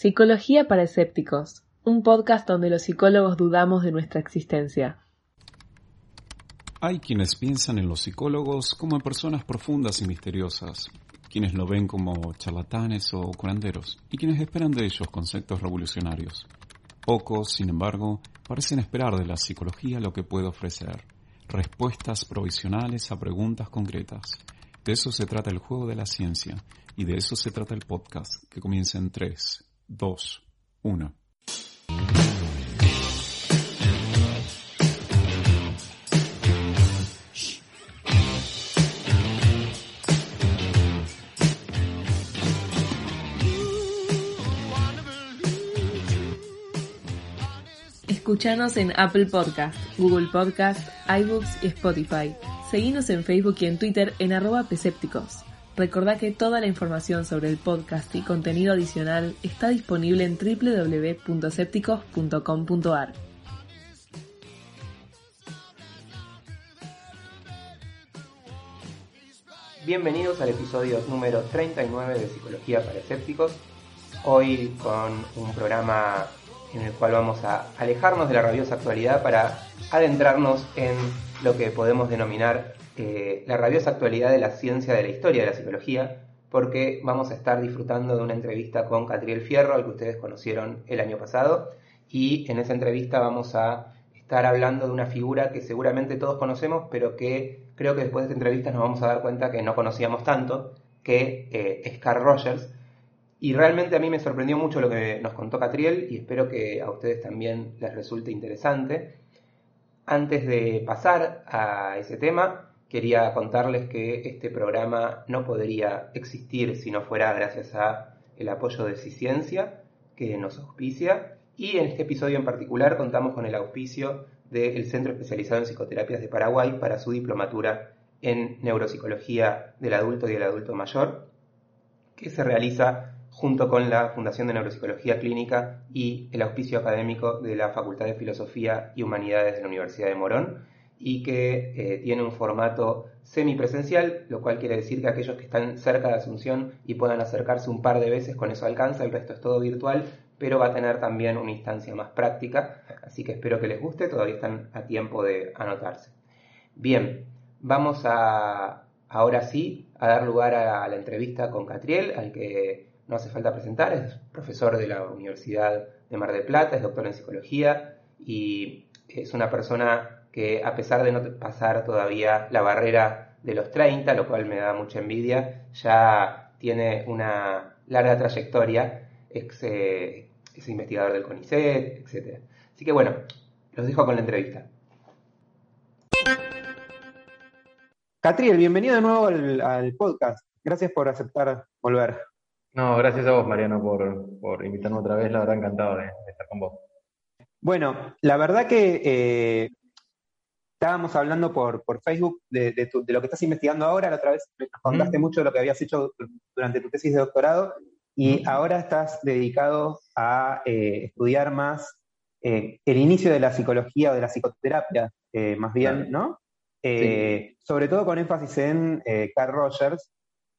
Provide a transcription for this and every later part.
Psicología para escépticos, un podcast donde los psicólogos dudamos de nuestra existencia. Hay quienes piensan en los psicólogos como en personas profundas y misteriosas, quienes lo ven como charlatanes o curanderos, y quienes esperan de ellos conceptos revolucionarios. Pocos, sin embargo, parecen esperar de la psicología lo que puede ofrecer, respuestas provisionales a preguntas concretas. De eso se trata el juego de la ciencia, y de eso se trata el podcast, que comienza en 3, 2, 1. Escuchanos en Apple Podcast, Google Podcast, iBooks y Spotify. Seguinos en Facebook y en Twitter en arroba Pesépticos. Recordá que toda la información sobre el podcast y contenido adicional está disponible en www.sépticos.com.ar. Bienvenidos al episodio número 39 de Psicología para Escépticos. Hoy con un programa en el cual vamos a alejarnos de la rabiosa actualidad para adentrarnos en lo que podemos denominar eh, la rabiosa actualidad de la ciencia de la historia de la psicología, porque vamos a estar disfrutando de una entrevista con Catriel Fierro, al que ustedes conocieron el año pasado, y en esa entrevista vamos a estar hablando de una figura que seguramente todos conocemos, pero que creo que después de esta entrevista nos vamos a dar cuenta que no conocíamos tanto, que eh, es Carl Rogers, y realmente a mí me sorprendió mucho lo que nos contó Catriel y espero que a ustedes también les resulte interesante. Antes de pasar a ese tema, quería contarles que este programa no podría existir si no fuera gracias a el apoyo de Ciencia que nos auspicia y en este episodio en particular contamos con el auspicio del Centro Especializado en Psicoterapias de Paraguay para su diplomatura en Neuropsicología del Adulto y del Adulto Mayor, que se realiza junto con la Fundación de Neuropsicología Clínica y el auspicio académico de la Facultad de Filosofía y Humanidades de la Universidad de Morón, y que eh, tiene un formato semipresencial, lo cual quiere decir que aquellos que están cerca de Asunción y puedan acercarse un par de veces con eso alcanza, el resto es todo virtual, pero va a tener también una instancia más práctica, así que espero que les guste, todavía están a tiempo de anotarse. Bien, vamos a ahora sí a dar lugar a la entrevista con Catriel, al que no hace falta presentar, es profesor de la Universidad de Mar del Plata, es doctor en psicología y es una persona que a pesar de no pasar todavía la barrera de los 30, lo cual me da mucha envidia, ya tiene una larga trayectoria, es, eh, investigador del CONICET, etc. Así que bueno, los dejo con la entrevista. Catriel, bienvenido de nuevo al, al podcast. Gracias por aceptar volver. No, gracias a vos, Mariano, por, invitarme otra vez. La verdad, encantado de, estar con vos. Bueno, la verdad que eh, estábamos hablando por, Facebook de, lo que estás investigando ahora. La otra vez me contaste mucho de lo que habías hecho durante tu tesis de doctorado y ahora estás dedicado a eh, estudiar más eh, el inicio de la psicología o de la psicoterapia, más bien, ¿no? Sobre todo con énfasis en Carl Rogers,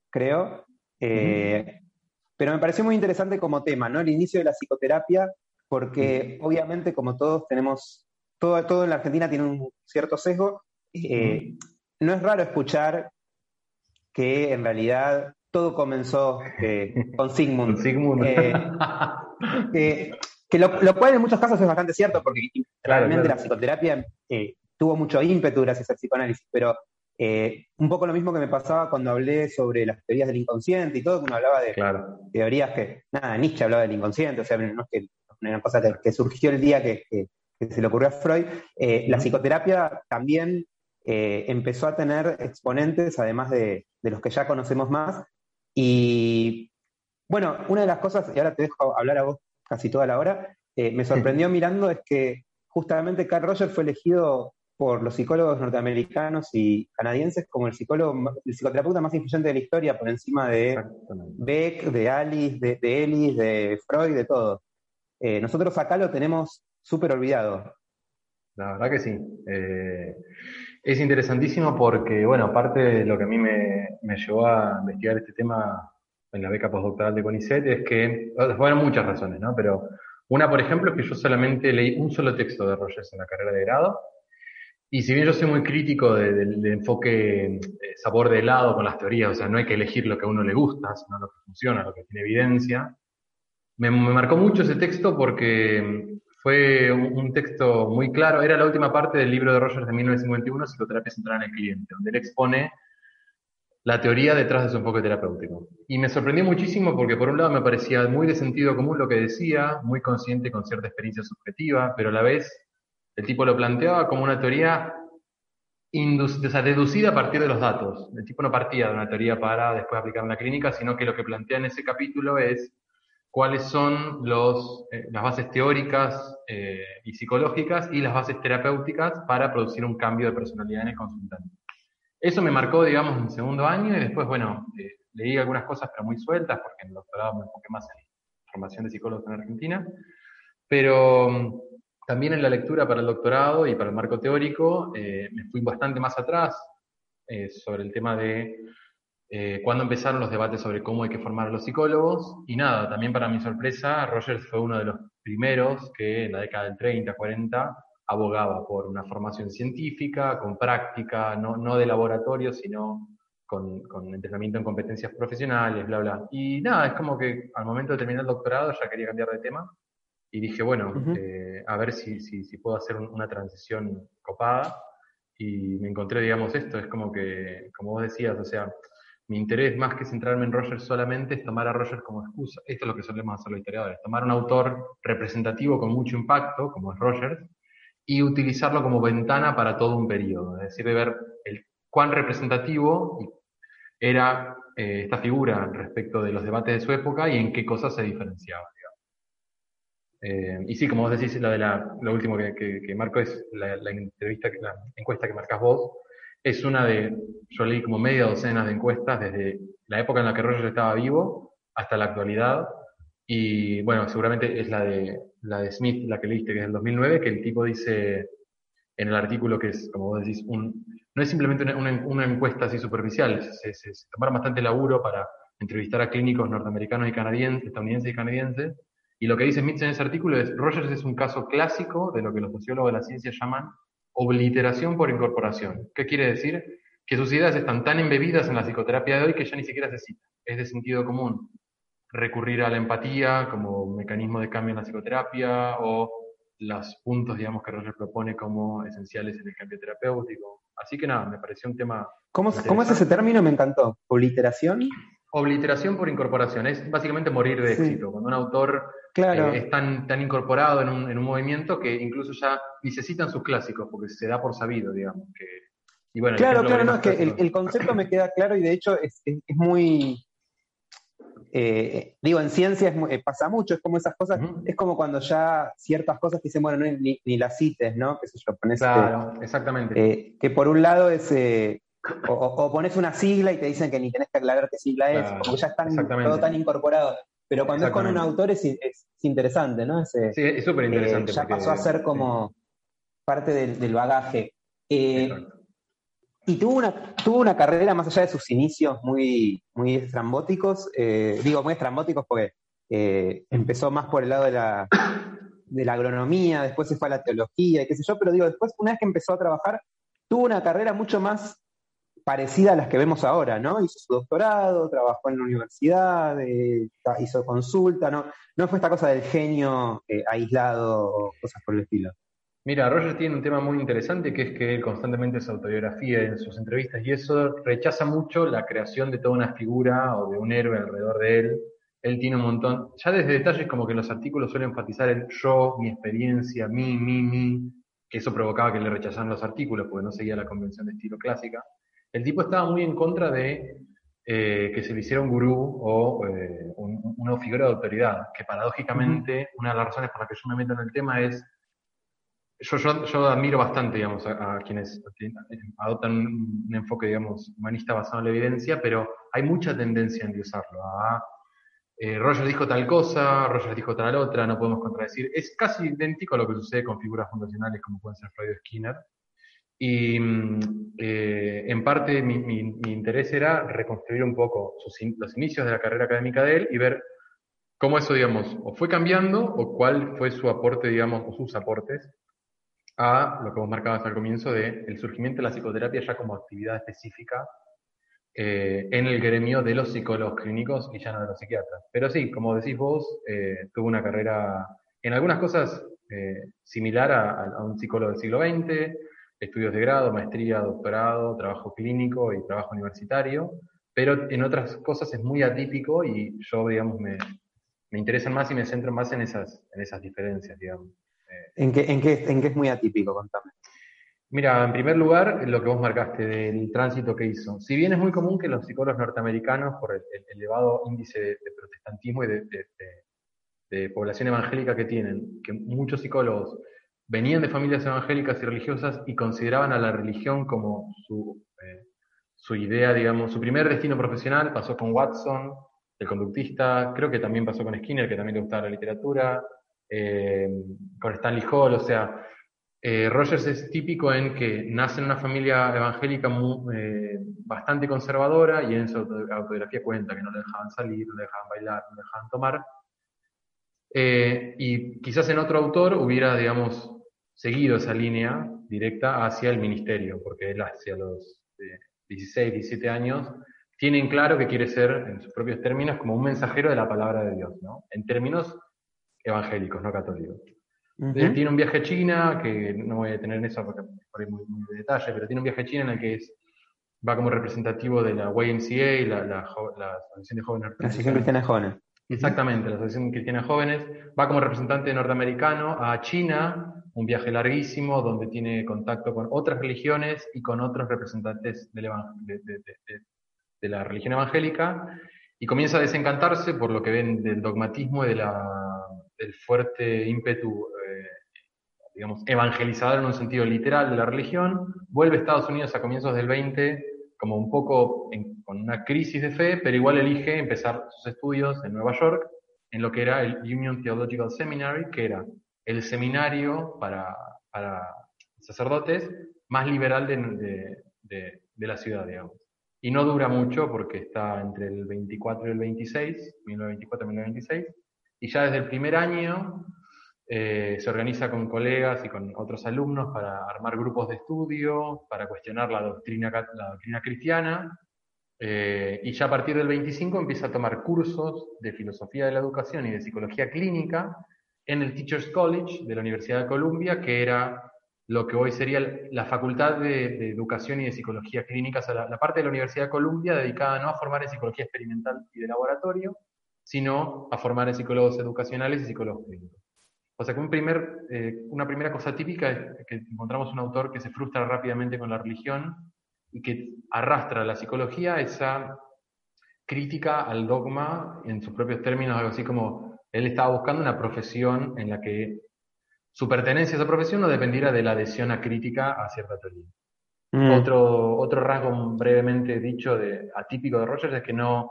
creo. Pero me pareció muy interesante como tema, ¿no? El inicio de la psicoterapia, porque obviamente como todos tenemos, todo, todo en la Argentina tiene un cierto sesgo, eh, no es raro escuchar que en realidad todo comenzó eh, con Sigmund. Sigmund. Eh, que lo, cual en muchos casos es bastante cierto, porque realmente la psicoterapia tuvo mucho ímpetu gracias al psicoanálisis, pero un poco lo mismo que me pasaba cuando hablé sobre las teorías del inconsciente y todo, que uno hablaba de teorías que, nada, Nietzsche hablaba del inconsciente, o sea, no es que una cosa que, surgió el día que, se le ocurrió a Freud. Eh, la psicoterapia también eh, empezó a tener exponentes, además de, los que ya conocemos más. Y bueno, una de las cosas, y ahora te dejo hablar a vos casi toda la hora, me sorprendió mirando es que justamente Carl Rogers fue elegido por los psicólogos norteamericanos y canadienses como el psicólogo, el psicoterapeuta más influyente de la historia, por encima de Beck, de Alice, de, de Ellis, de Freud, de todo. Eh, nosotros acá lo tenemos súper olvidado. La verdad que sí. Eh, es interesantísimo porque, bueno, aparte de lo que a mí me, me llevó a investigar este tema en la beca postdoctoral de CONICET es que, bueno, muchas razones, ¿no? Pero una, por ejemplo, es que yo solamente leí un solo texto de Rogers en la carrera de grado, y si bien yo soy muy crítico del enfoque eh, sabor de helado con las teorías, o sea, no hay que elegir lo que a uno le gusta, sino lo que funciona, lo que tiene evidencia, me, marcó mucho ese texto porque fue un, texto muy claro, era la última parte del libro de Rogers de 1951, Psicoterapia centrada en el cliente, donde él expone la teoría detrás de su enfoque terapéutico. Y me sorprendió muchísimo porque por un lado me parecía muy de sentido común lo que decía, muy consciente con cierta experiencia subjetiva, pero a la vez el tipo lo planteaba como una teoría deducida a partir de los datos. El tipo no partía de una teoría para después aplicar en la clínica, sino que lo que plantea en ese capítulo es cuáles son eh, las bases teóricas eh, y psicológicas y las bases terapéuticas para producir un cambio de personalidad en el consultante. Eso me marcó, digamos, en segundo año y después, bueno, eh, leí algunas cosas pero muy sueltas porque en el doctorado me enfoqué más en formación de psicólogos en Argentina, pero mm, también en la lectura para el doctorado y para el marco teórico me fui bastante más atrás sobre el tema de eh, cuando empezaron los debates sobre cómo hay que formar a los psicólogos. Y nada, también para mi sorpresa, Rogers fue uno de los primeros que en la década del 30, 40 abogaba por una formación científica, con práctica, no, no de laboratorio, sino con, con, entrenamiento en competencias profesionales, bla, bla. Y nada, es como que al momento de terminar el doctorado ya quería cambiar de tema y dije, bueno, eh, a ver si, si, si puedo hacer una transición copada. Y me encontré, digamos, esto, es como que, como vos decías, o sea, mi interés más que centrarme en Rogers solamente es tomar a Rogers como excusa. Esto es lo que solemos hacer los historiadores, tomar un autor representativo con mucho impacto, como es Rogers, y utilizarlo como ventana para todo un periodo, es decir, de ver cuán representativo era eh, esta figura respecto de los debates de su época y en qué cosas se diferenciaba. Eh, y sí, como vos decís, lo, la, lo último que, marco es la, entrevista, la encuesta que marcas vos, es una de, yo leí como media docena de encuestas desde la época en la que Rogers estaba vivo hasta la actualidad. Y bueno, seguramente es la de, la de Smith, la que leíste, que es del 2009, que el tipo dice en el artículo que es, como vos decís, un, no es simplemente una, una, encuesta así superficial, se, se, tomaron bastante laburo para entrevistar a clínicos norteamericanos y canadienses, estadounidenses y canadienses. Y lo que dice Smith en ese artículo es, Rogers es un caso clásico de lo que los sociólogos de la ciencia llaman obliteración por incorporación. ¿Qué quiere decir? Que sus ideas están tan embebidas en la psicoterapia de hoy que ya ni siquiera se cita. Es de sentido común recurrir a la empatía como mecanismo de cambio en la psicoterapia o los puntos, digamos, que Roger propone como esenciales en el cambio terapéutico. Así que nada, me pareció un tema. ¿Cómo, ¿cómo es ese término? Me encantó. ¿Obliteración? Obliteración por incorporación. Es básicamente morir de éxito. Cuando un autor Claro. Eh, están tan incorporado en un, en un, movimiento que incluso ya necesitan sus clásicos, porque se da por sabido, digamos. Que, y bueno, claro, claro, no, es que el, el, concepto me queda claro y de hecho es, es, es muy. Eh, digo, en ciencia eh, pasa mucho, es como esas cosas, es como cuando ya ciertas cosas te dicen, bueno, no, ni, ni las cites, ¿no? Que se yo, pones, claro, exactamente. Que por un lado es. O, o, pones una sigla y te dicen que ni tenés que aclarar qué sigla es, porque ya están todo tan incorporado. Pero cuando es con un autor es, es interesante, ¿no? sí, es súper interesante. Eh, ya pasó a ser como parte del, bagaje. Eh, y tuvo una, tuvo una carrera más allá de sus inicios muy, muy estrambóticos, eh, digo muy estrambóticos porque empezó más por el lado de la, de la agronomía, después se fue a la teología y qué sé yo, pero digo, después una vez que empezó a trabajar, tuvo una carrera mucho más parecida a las que vemos ahora, ¿no? Hizo su doctorado, trabajó en la universidad, eh, hizo consulta, ¿no? No fue esta cosa del genio eh, aislado o cosas por el estilo. Mira, Roger tiene un tema muy interesante que es que él constantemente se autobiografía en sus entrevistas y eso rechaza mucho la creación de toda una figura o de un héroe alrededor de él. Él tiene un montón, ya desde detalles como que los artículos suelen enfatizar el yo, mi experiencia, mi, mi, mi, que eso provocaba que le rechazaran los artículos porque no seguía la convención de estilo clásica. El tipo estaba muy en contra de eh, que se le hiciera un gurú o eh, una figura de autoridad, que paradójicamente una de las razones por las que yo me meto en el tema es, yo, yo, admiro bastante, digamos, a, quienes adoptan un, enfoque, digamos, humanista basado en la evidencia, pero hay mucha tendencia en usarlo. A, eh, Roger dijo tal cosa, Roger dijo tal otra, no podemos contradecir. Es casi idéntico a lo que sucede con figuras fundacionales como pueden ser Freud o Skinner, Y mm, eh, en parte mi, interés era reconstruir un poco los inicios de la carrera académica de él y ver cómo eso, digamos, o fue cambiando o cuál fue su aporte, digamos, o sus aportes a lo que vos marcabas al comienzo de el surgimiento de la psicoterapia ya como actividad específica eh, en el gremio de los psicólogos clínicos y ya no de los psiquiatras. Pero sí, como decís vos, eh, tuvo una carrera en algunas cosas eh, similar a un psicólogo del siglo XX, estudios de grado, maestría, doctorado, trabajo clínico y trabajo universitario, pero en otras cosas es muy atípico y yo, digamos, me, me interesan más y me centro más en esas, en esas diferencias, digamos. ¿En qué, en, qué, ¿En qué es muy atípico? Contame. Mira, en primer lugar, lo que vos marcaste del tránsito que hizo. Si bien es muy común que los psicólogos norteamericanos, por el, el elevado índice de, de protestantismo y de, de- de- de población evangélica que tienen, que muchos psicólogos venían de familias evangélicas y religiosas y consideraban a la religión como su, eh, su idea, digamos, su primer destino profesional, pasó con Watson, el conductista, creo que también pasó con Skinner, que también le gustaba la literatura, eh, con Stanley Hall, o sea, eh, Rogers es típico en que nace en una familia evangélica bastante conservadora y en su auto- autobiografía cuenta que no le dejaban salir, no le dejaban bailar, no le dejaban tomar. Y quizás en otro autor hubiera, digamos, seguido esa línea directa hacia el ministerio, porque él hacia los eh, 16, 17 años tiene en claro que quiere ser, en sus propios términos, como un mensajero de la palabra de Dios, ¿no? En términos evangélicos, no católicos. Eh, Tiene un viaje a China, que no voy a detener en eso porque por ahí muy, muy de detalle, pero tiene un viaje a China en el que es, va como representativo de la YMCA, la, la, jo- la Asociación de Jóvenes La Asociación Cristiana de Jóvenes. Exactamente, la Asociación Cristiana de Jóvenes. Va como representante norteamericano a China, un viaje larguísimo donde tiene contacto con otras religiones y con otros representantes de, de- de- de- de la religión evangélica y comienza a desencantarse por lo que ven del dogmatismo y la, del fuerte ímpetu, eh, digamos, evangelizador en un sentido literal de la religión. Vuelve a Estados Unidos a comienzos del 20 como un poco en- con una crisis de fe, pero igual elige empezar sus estudios en Nueva York, en lo que era el Union Theological Seminary, que era el seminario para, para sacerdotes más liberal de, de- de- de la ciudad, digamos. Y no dura mucho porque está entre el 24 y el 26, 1924 y 1926, y ya desde el primer año eh, se organiza con colegas y con otros alumnos para armar grupos de estudio, para cuestionar la doctrina, la doctrina cristiana, eh, y ya a partir del 25 empieza a tomar cursos de filosofía de la educación y de psicología clínica en el Teachers College de la Universidad de Columbia, que era lo que hoy sería la Facultad de, de Educación y de Psicología Clínica, o sea, la, la parte de la Universidad de Columbia dedicada no a formar en psicología experimental y de laboratorio, sino a formar en psicólogos educacionales y psicólogos clínicos. O sea que un primer, eh, una primera cosa típica es que encontramos un autor que se frustra rápidamente con la religión y que arrastra a la psicología esa crítica al dogma en sus propios términos, algo así como él estaba buscando una profesión en la que su pertenencia a esa profesión no dependiera de la adhesión a crítica a cierta teoría. Mm. Otro, otro rasgo brevemente dicho de, atípico de Rogers es que no,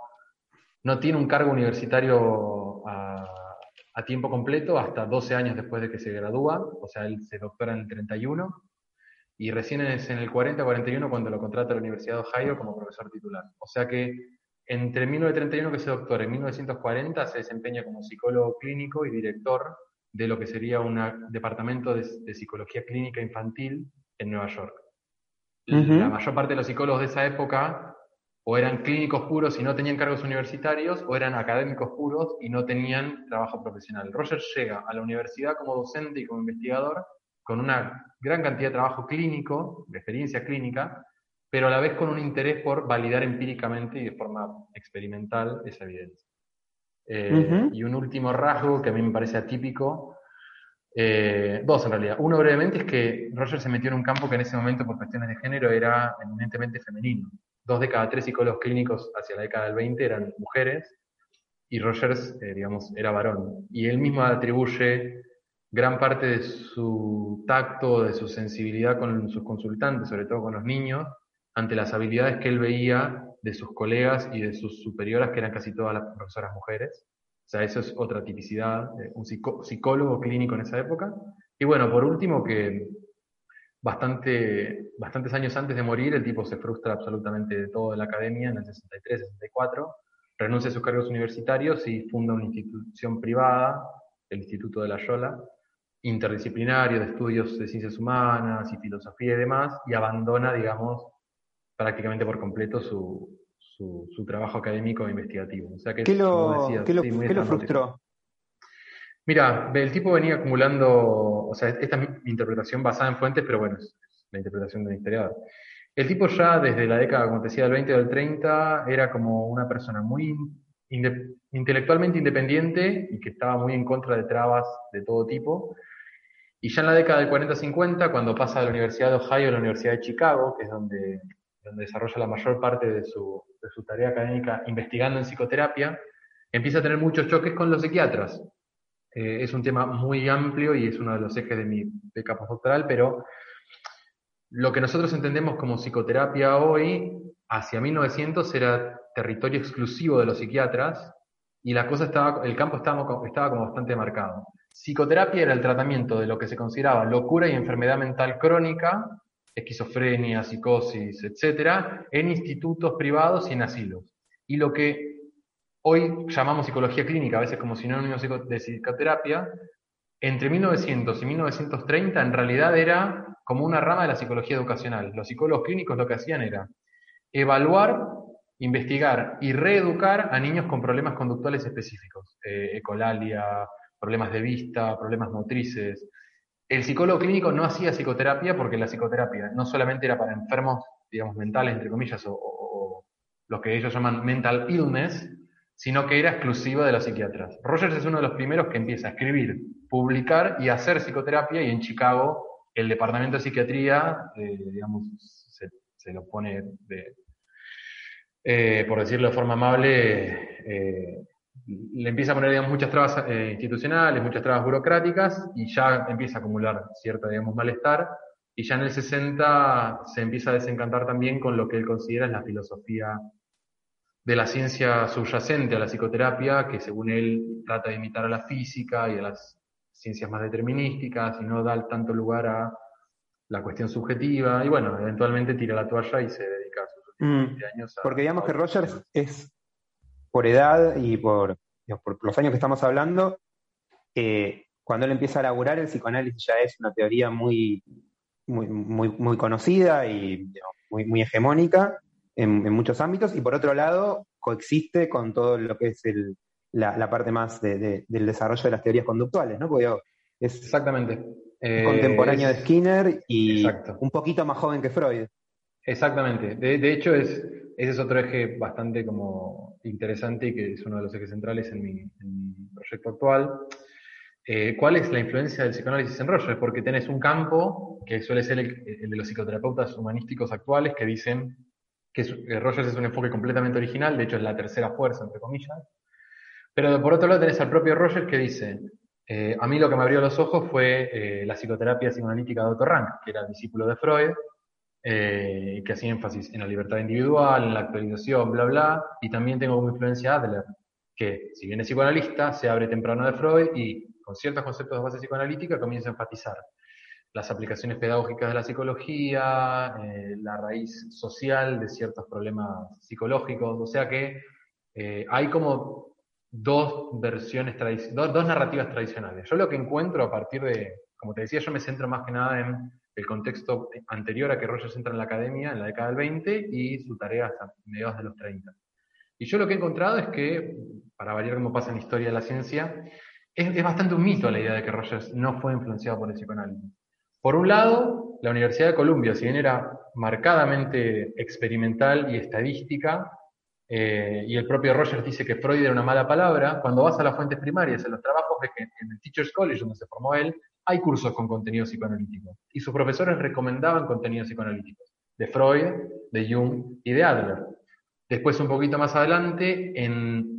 no tiene un cargo universitario a, a tiempo completo hasta 12 años después de que se gradúa, o sea, él se doctora en el 31 y recién es en el 40-41 cuando lo contrata la Universidad de Ohio como profesor titular. O sea que entre 1931 que se doctora y 1940 se desempeña como psicólogo clínico y director de lo que sería un departamento de, de psicología clínica infantil en Nueva York. La mayor parte de los psicólogos de esa época o eran clínicos puros y no tenían cargos universitarios, o eran académicos puros y no tenían trabajo profesional. Roger llega a la universidad como docente y como investigador con una gran cantidad de trabajo clínico, de experiencia clínica, pero a la vez con un interés por validar empíricamente y de forma experimental esa evidencia. Eh. Y un último rasgo que a mí me parece atípico, eh, dos en realidad. Uno brevemente es que Roger se metió en un campo que en ese momento por cuestiones de género era eminentemente femenino. Dos de cada tres psicólogos clínicos hacia la década del 20 eran mujeres y Rogers, eh, digamos, era varón. Y él mismo atribuye gran parte de su tacto, de su sensibilidad con sus consultantes, sobre todo con los niños, ante las habilidades que él veía de sus colegas y de sus superioras, que eran casi todas las profesoras mujeres. O sea, eso es otra tipicidad, de un psicó- psicólogo clínico en esa época. Y bueno, por último, que bastante, bastantes años antes de morir, el tipo se frustra absolutamente de todo en la academia, en el 63, 64, renuncia a sus cargos universitarios y funda una institución privada, el Instituto de la Yola, interdisciplinario de estudios de ciencias humanas y filosofía y demás, y abandona, digamos, prácticamente por completo su, su, trabajo académico e investigativo. O sea que, ¿Qué lo, ¿qué lo, ¿qué lo frustró? Mira, el tipo venía acumulando, o sea, esta es mi interpretación basada en fuentes, pero bueno, es la interpretación de un historiador. El tipo ya desde la década, como te decía, del 20 o del 30, era como una persona muy intelectualmente independiente y que estaba muy en contra de trabas de todo tipo. Y ya en la década del 40-50, cuando pasa de la Universidad de Ohio a la Universidad de Chicago, que es donde, donde desarrolla la mayor parte de su, de su tarea académica investigando en psicoterapia, empieza a tener muchos choques con los psiquiatras. Eh, es un tema muy amplio y es uno de los ejes de mi beca postdoctoral, pero lo que nosotros entendemos como psicoterapia hoy, hacia 1900 era territorio exclusivo de los psiquiatras y la cosa estaba, el campo estaba, estaba como bastante marcado. Psicoterapia era el tratamiento de lo que se consideraba locura y enfermedad mental crónica, esquizofrenia, psicosis, etcétera, en institutos privados y en asilos. Y lo que hoy llamamos psicología clínica, a veces como sinónimo de psicoterapia, entre 1900 y 1930 en realidad era como una rama de la psicología educacional. Los psicólogos clínicos lo que hacían era evaluar, investigar y reeducar a niños con problemas conductuales específicos, eh, ecolalia, problemas de vista, problemas motrices. El psicólogo clínico no hacía psicoterapia porque la psicoterapia no solamente era para enfermos, digamos, mentales, entre comillas, o, o lo que ellos llaman mental illness, sino que era exclusiva de los psiquiatras. Rogers es uno de los primeros que empieza a escribir, publicar y hacer psicoterapia y en Chicago el departamento de psiquiatría, eh, digamos, se, lo pone, eh, por decirlo de forma amable, eh, le empieza a poner muchas trabas institucionales, muchas trabas burocráticas y ya empieza a acumular cierto digamos, malestar y ya en el 60 se empieza a desencantar también con lo que él considera es la filosofía de la ciencia subyacente a la psicoterapia, que según él trata de imitar a la física y a las ciencias más determinísticas y no da tanto lugar a la cuestión subjetiva. Y bueno, eventualmente tira la toalla y se dedica a sus últimos mm, años a. Porque digamos que Rogers es, por edad y por, los años que estamos hablando, eh, cuando él empieza a laburar, el psicoanálisis ya es una teoría muy, muy, muy, muy conocida y muy, muy hegemónica en, muchos ámbitos, y por otro lado, coexiste con todo lo que es la, parte más del desarrollo de las teorías conductuales, ¿no? Porque es Exactamente. contemporáneo de Skinner y un poquito más joven que Freud. Exactamente. De, hecho, es, ese es otro eje bastante como interesante y que es uno de los ejes centrales en mi, proyecto actual. Eh, ¿Cuál es la influencia del psicoanálisis en Rogers? Porque tenés un campo que suele ser el, el de los psicoterapeutas humanísticos actuales que dicen que eh, Rogers es un enfoque completamente original, de hecho es la tercera fuerza, entre comillas. Pero por otro lado tenés al propio Rogers que dice, eh, a mí lo que me abrió los ojos fue eh, la psicoterapia psicoanalítica de Otto Rank, que era discípulo de Freud, que hacía énfasis en la libertad individual, en la actualización, bla, bla, y también tengo como influencia Adler, que si bien es psicoanalista, se abre temprano de Freud y con ciertos conceptos de base psicoanalítica comienza a enfatizar las aplicaciones pedagógicas de la psicología, eh, la raíz social de ciertos problemas psicológicos, o sea que eh, hay como dos versiones, dos, dos narrativas tradicionales. Yo lo que encuentro a partir de, como te decía, yo me centro más que nada en el contexto anterior a que Rogers entra en la academia, en la década del 20, y su tarea hasta mediados de los 30. Y yo lo que he encontrado es que, para variar cómo pasa en la historia de la ciencia, es, es bastante un mito la idea de que Rogers no fue influenciado por el psicoanálisis. Por un lado, la Universidad de Columbia, si bien era marcadamente experimental y estadística, eh, y el propio Rogers dice que Freud era una mala palabra, cuando vas a las fuentes primarias, en los trabajos, ves que en el Teacher's College, donde se formó él, hay cursos con contenido psicoanalítico. Y sus profesores recomendaban contenidos psicoanalíticos, de Freud, de Jung y de Adler. Después, un poquito más adelante, en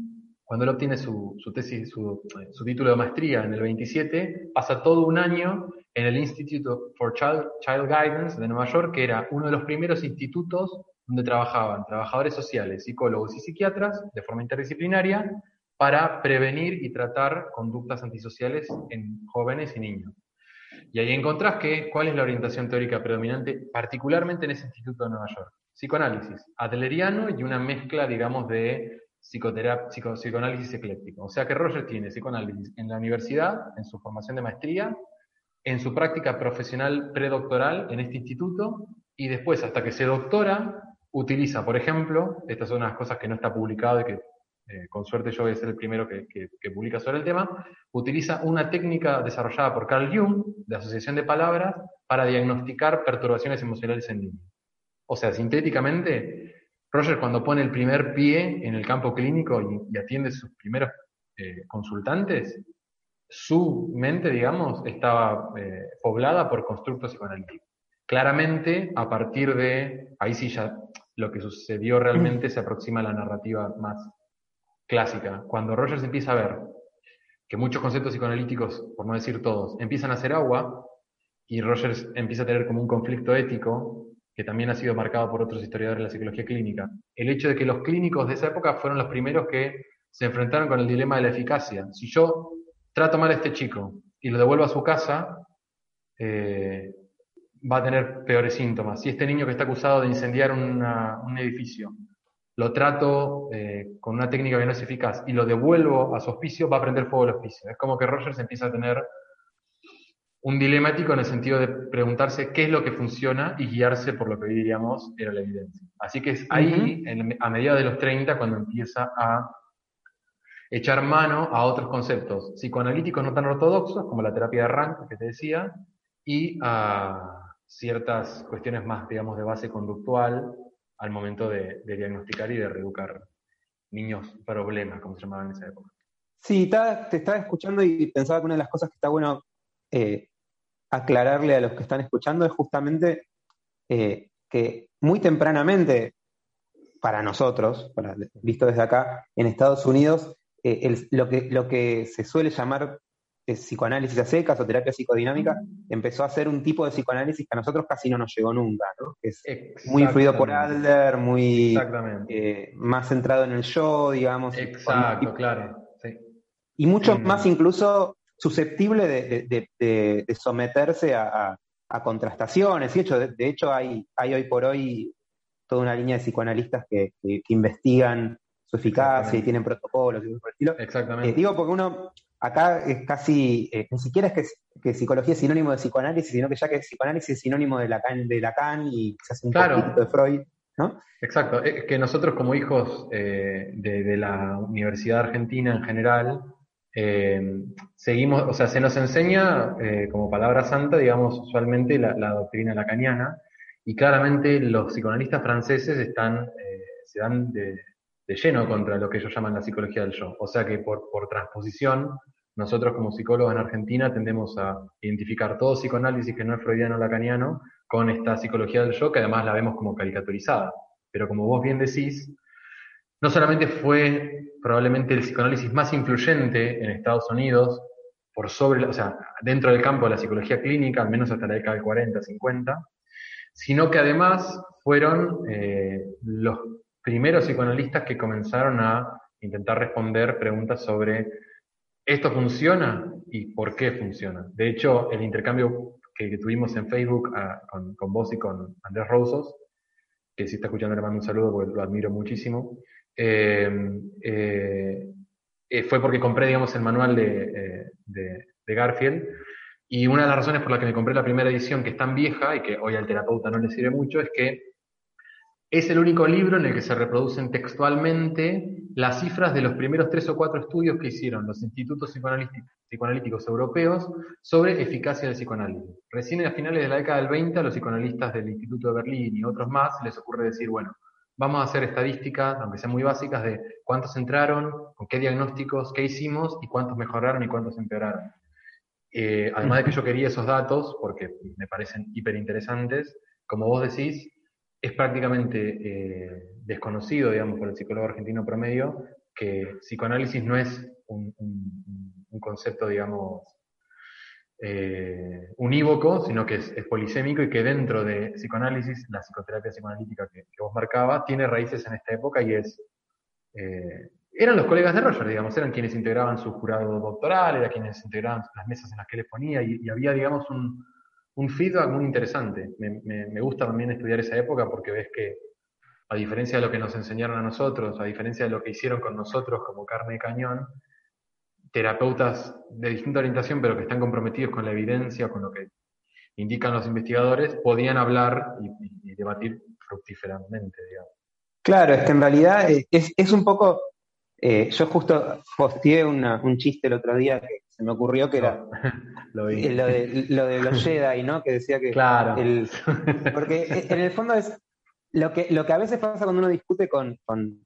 cuando él obtiene su, tesis, su, título de maestría en el 27, pasa todo un año en el Institute for Child, Guidance de Nueva York, que era uno de los primeros institutos donde trabajaban trabajadores sociales, psicólogos y psiquiatras de forma interdisciplinaria para prevenir y tratar conductas antisociales en jóvenes y niños. Y ahí encontrás que, ¿cuál es la orientación teórica predominante, particularmente en ese instituto de Nueva York? Psicoanálisis, adleriano y una mezcla, digamos, de psicoterapia, psicoanálisis ecléctico. O sea que Roger tiene psicoanálisis en la universidad, en su formación de maestría, en su práctica profesional predoctoral en este instituto, y después, hasta que se doctora, utiliza, por ejemplo, estas son unas cosas que no está publicado y que eh, con suerte yo voy a ser el primero que, publica sobre el tema, utiliza una técnica desarrollada por Carl Jung, de asociación de palabras, para diagnosticar perturbaciones emocionales en niños. O sea, sintéticamente, Roger cuando pone el primer pie en el campo clínico y, atiende sus primeros eh, consultantes, su mente, digamos, estaba eh, poblada por constructos psicoanalíticos. Claramente, a partir de, ahí sí ya lo que sucedió realmente se aproxima a la narrativa más clásica. Cuando Rogers empieza a ver que muchos conceptos psicoanalíticos, por no decir todos, empiezan a hacer agua, y Rogers empieza a tener como un conflicto ético, que también ha sido marcado por otros historiadores de la psicología clínica, el hecho de que los clínicos de esa época fueron los primeros que se enfrentaron con el dilema de la eficacia. Si yo trato mal a este chico y lo devuelvo a su casa, eh, va a tener peores síntomas. Si este niño que está acusado de incendiar un edificio lo trato eh, con una técnica que no es eficaz y lo devuelvo a su hospicio, va a prender fuego el hospicio. Es como que Rogers empieza a tener un dilemático en el sentido de preguntarse qué es lo que funciona y guiarse por lo que hoy diríamos era la evidencia. Así que es ahí, a mediados de los 30, cuando empieza a echar mano a otros conceptos psicoanalíticos no tan ortodoxos, como la terapia de Rank, que te decía, y a ciertas cuestiones más, digamos, de base conductual al momento de, diagnosticar y de reeducar niños problemas, como se llamaban en esa época. Sí, te estaba escuchando y pensaba que una de las cosas que está bueno eh, aclararle a los que están escuchando es justamente eh, que muy tempranamente, para nosotros, visto desde acá, en Estados Unidos, eh, lo, que, lo que se suele llamar psicoanálisis a secas o terapia psicodinámica, empezó a hacer un tipo de psicoanálisis que a nosotros casi no nos llegó nunca, ¿no? es muy influido por Adler, muy eh, más centrado en el yo, digamos. Exacto, claro. Y mucho mm. más incluso susceptible de, someterse a, contrastaciones. Y hecho, de, hecho, hay, hay hoy por hoy toda una línea de psicoanalistas que, investigan su eficacia y tienen protocolos y por el estilo. Exactamente. Eh, digo, porque uno acá es casi, eh, ni siquiera es que, psicología es sinónimo de psicoanálisis, sino que ya que psicoanálisis es sinónimo de Lacan, de Lacan y quizás un poquito de Freud, ¿no? Exacto, es que nosotros como hijos eh, de, la Universidad Argentina en general, eh, seguimos, o sea, se nos enseña como palabra santa, digamos, usualmente la, doctrina lacaniana, y claramente los psicoanalistas franceses están, se dan de, de lleno contra lo que ellos llaman la psicología del yo. O sea que por, por transposición, nosotros como psicólogos en Argentina tendemos a identificar todo psicoanálisis que no es freudiano o lacaniano con esta psicología del yo, que además la vemos como caricaturizada. Pero como vos bien decís, no solamente fue probablemente el psicoanálisis más influyente en Estados Unidos, por sobre, o sea, dentro del campo de la psicología clínica, al menos hasta la década del 40, 50, sino que además fueron eh, los primeros psicoanalistas que comenzaron a intentar responder preguntas sobre ¿esto funciona? y ¿por qué funciona? De hecho, el intercambio que, tuvimos en Facebook ah, con, vos y con Andrés Rosos, que si está escuchando le mando un saludo porque lo admiro muchísimo, fue porque compré, digamos, el manual de, de Garfield, y una de las razones por las que me compré la primera edición, que es tan vieja y que hoy al terapeuta no le sirve mucho, es que es el único libro en el que se reproducen textualmente las cifras de los primeros tres o cuatro estudios que hicieron los institutos psicoanalíticos europeos sobre eficacia del psicoanálisis. Recién a finales de la década del 20 a los psicoanalistas del Instituto de Berlín y otros más les ocurre decir, bueno, vamos a hacer estadísticas, aunque sean muy básicas, de cuántos entraron, con qué diagnósticos, qué hicimos y cuántos mejoraron y cuántos empeoraron. Eh, además de que yo quería esos datos, porque me parecen hiper interesantes, como vos decís, es prácticamente eh, desconocido, digamos, por el psicólogo argentino promedio, que psicoanálisis no es un, concepto, digamos, eh, unívoco, sino que es, polisémico y que dentro de psicoanálisis, la psicoterapia psicoanalítica que, vos marcaba, tiene raíces en esta época y es, eh, eran los colegas de Roger, digamos, eran quienes integraban su jurado doctoral, eran quienes integraban las mesas en las que él ponía y, había, digamos, un, un, feedback muy interesante. Me, me, gusta también estudiar esa época porque ves que, a diferencia de lo que nos enseñaron a nosotros, a diferencia de lo que hicieron con nosotros como carne de cañón, terapeutas de distinta orientación, pero que están comprometidos con la evidencia, con lo que indican los investigadores, podían hablar y, debatir fructíferamente, digamos. Claro, es que en realidad eh, es, es un poco eh, yo justo posteé un chiste el otro día que se me ocurrió que era lo, de, lo de los Jedi, ¿no? Que decía que. Claro. porque en el fondo es. Lo que, lo que a veces pasa cuando uno discute con,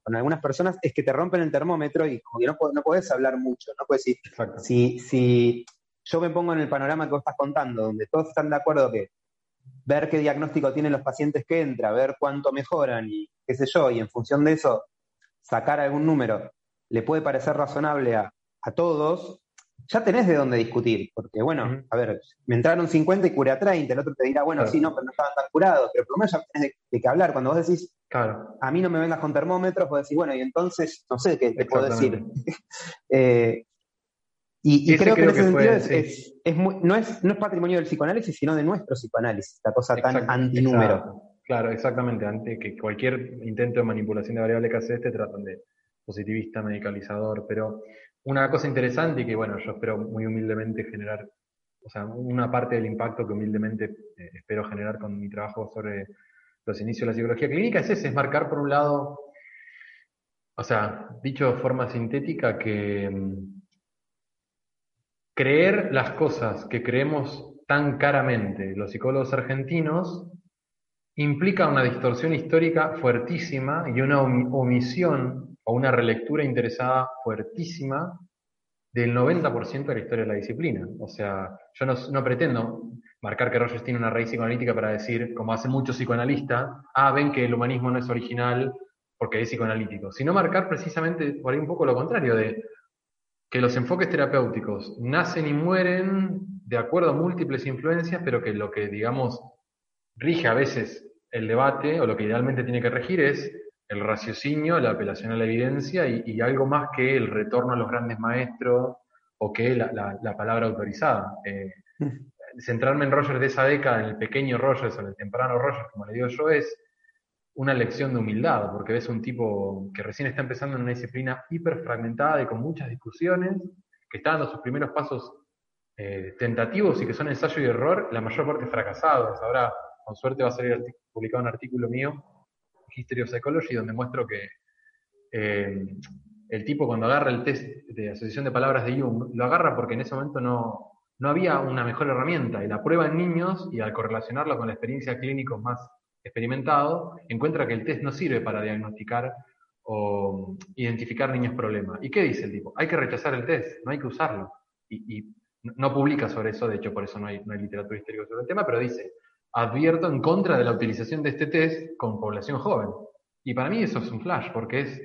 algunas personas es que te rompen el termómetro y como que no, no podés hablar mucho. No puedes decir. Si, si yo me pongo en el panorama que vos estás contando, donde todos están de acuerdo que ver qué diagnóstico tienen los pacientes que entran, ver cuánto mejoran y qué sé yo, y en función de eso sacar algún número le puede parecer razonable a, todos, ya tenés de dónde discutir, porque bueno, a ver, me entraron 50 y curé a 30, el otro te dirá, bueno, sí, no, pero no estaban tan curados, pero por lo menos ya tenés de, qué hablar. Cuando vos decís, claro. a mí no me vengas con termómetros, vos decís, bueno, y entonces, no sé qué te puedo decir. Eh, y, creo que en ese sentido es, no, es, no es patrimonio del psicoanálisis, sino de nuestro psicoanálisis, la cosa tan antinúmero. Claro, exactamente, ante que cualquier intento de manipulación de variable que hace este tratan de positivista, medicalizador, pero una cosa interesante y que, bueno, yo espero muy humildemente generar, o sea, una parte del impacto que humildemente eh, espero generar con mi trabajo sobre los inicios de la psicología clínica es ese, es marcar por un lado, o sea, dicho de forma sintética, que mm, creer las cosas que creemos tan caramente los psicólogos argentinos implica una distorsión histórica fuertísima y una omisión o una relectura interesada fuertísima del 90% de la historia de la disciplina. O sea, yo no, pretendo marcar que Rogers tiene una raíz psicoanalítica para decir, como hace muchos psicoanalistas, ah, ven que el humanismo no es original porque es psicoanalítico, sino marcar precisamente por ahí un poco lo contrario, de que los enfoques terapéuticos nacen y mueren de acuerdo a múltiples influencias, pero que lo que, digamos, rige a veces el debate, o lo que idealmente tiene que regir, es el raciocinio, la apelación a la evidencia y, algo más que el retorno a los grandes maestros o que la, palabra autorizada. Eh, mm. centrarme en Rogers de esa década, en el pequeño Rogers o en el temprano Rogers, como le digo yo, es una lección de humildad, porque ves un tipo que recién está empezando en una disciplina hiper fragmentada y con muchas discusiones, que está dando sus primeros pasos eh, tentativos y que son ensayo y error, la mayor parte fracasados. Ahora, con suerte, va a salir publicado un artículo mío History of Psychology, donde muestro que eh, el tipo cuando agarra el test de asociación de palabras de Jung, lo agarra porque en ese momento no, no había una mejor herramienta y la prueba en niños y al correlacionarlo con la experiencia clínica más experimentado, encuentra que el test no sirve para diagnosticar o identificar niños problemas. ¿Y qué dice el tipo? Hay que rechazar el test, no hay que usarlo. Y, no publica sobre eso, de hecho por eso no hay, no hay literatura histórica sobre el tema, pero dice, advierto en contra de la utilización de este test con población joven. Y para mí eso es un flash, porque es,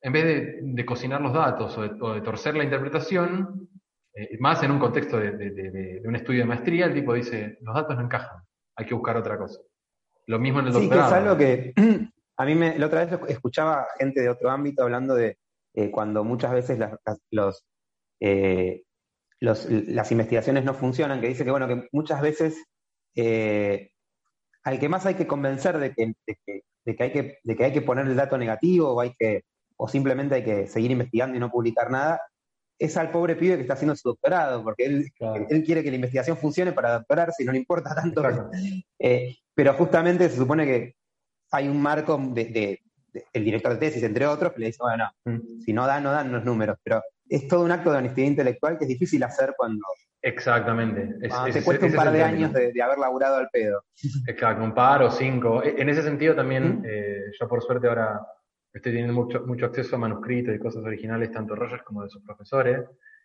en vez de, cocinar los datos o de, torcer la interpretación, eh, más en un contexto de, un estudio de maestría, el tipo dice, los datos no encajan, hay que buscar otra cosa. Lo mismo en el doctorado. Sí, que es algo que a mí me, la otra vez escuchaba gente de otro ámbito hablando de eh, cuando muchas veces los, eh, los, las investigaciones no funcionan, que dice que, bueno, que muchas veces eh, al que más hay que convencer de que, hay que, de que hay que poner el dato negativo o, hay que, o simplemente hay que seguir investigando y no publicar nada, es al pobre pibe que está haciendo su doctorado, porque él, él quiere que la investigación funcione para doctorarse y no le importa tanto. Eh, pero justamente se supone que hay un marco de, el director de tesis, entre otros, que le dice, bueno, mm. si no dan, no dan los números, pero es todo un acto de honestidad intelectual que es difícil hacer cuando, Exactamente. Ah, te cuesta un par de años de, haber laburado al pedo. Exacto, un par o cinco. E, en ese sentido también, eh, yo por suerte ahora estoy teniendo mucho, mucho acceso a manuscritos y cosas originales, tanto de Rogers como de sus profesores.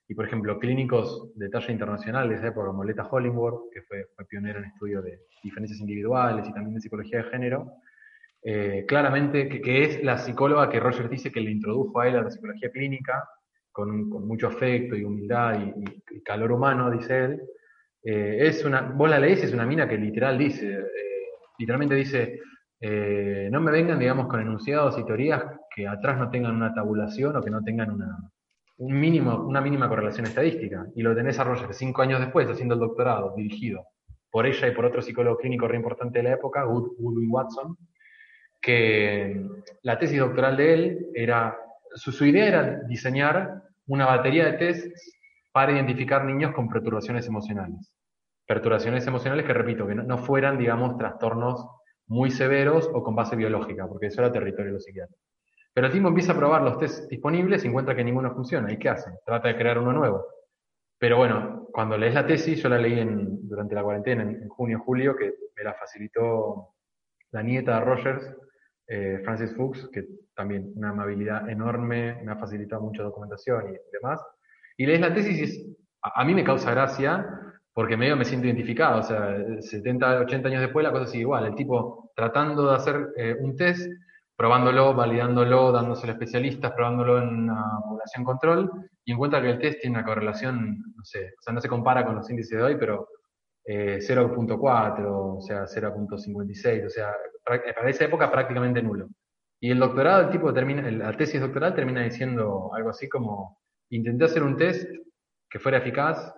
Y por ejemplo, clínicos de talla internacional de esa época, como Leta Hollingworth, que fue, fue pionero en estudio de diferencias individuales y también de psicología de género, eh, claramente que, que, es la psicóloga que Rogers dice que le introdujo a él a la psicología clínica con, mucho afecto y humildad y, calor humano, dice él, eh, es una, vos la lees, es una mina que literal dice, eh, literalmente dice, eh, no me vengan, digamos, con enunciados y teorías que atrás no tengan una tabulación o que no tengan una, un mínimo, una mínima correlación estadística. Y lo tenés a Roger cinco años después haciendo el doctorado dirigido por ella y por otro psicólogo clínico re importante de la época, Woodwin Watson, que la tesis doctoral de él era, su, idea era diseñar una batería de tests para identificar niños con perturbaciones emocionales. Perturbaciones emocionales que, repito, que no, fueran, digamos, trastornos muy severos o con base biológica, porque eso era territorio de los psiquiatras. Pero el tipo empieza a probar los tests disponibles y encuentra que ninguno funciona. ¿Y qué hace? Trata de crear uno nuevo. Pero bueno, cuando lees la tesis, yo la leí en, durante la cuarentena, en, junio julio, que me la facilitó la nieta de Rogers, eh, Francis Fuchs, que también una amabilidad enorme, me ha facilitado mucha documentación y demás. Y lees la tesis y a, mí me causa gracia porque medio me siento identificado, o sea, 70, 80 años después la cosa sigue igual, el tipo tratando de hacer eh, un test probándolo, validándolo, dándose a especialistas, probándolo en una población control, y encuentra que el test tiene una correlación, no sé, o sea, no se compara con los índices de hoy, pero 0.4, eh, o sea, 0.56, o sea, para esa época prácticamente nulo. Y el doctorado, el tipo termina, la tesis doctoral termina diciendo algo así como, intenté hacer un test que fuera eficaz,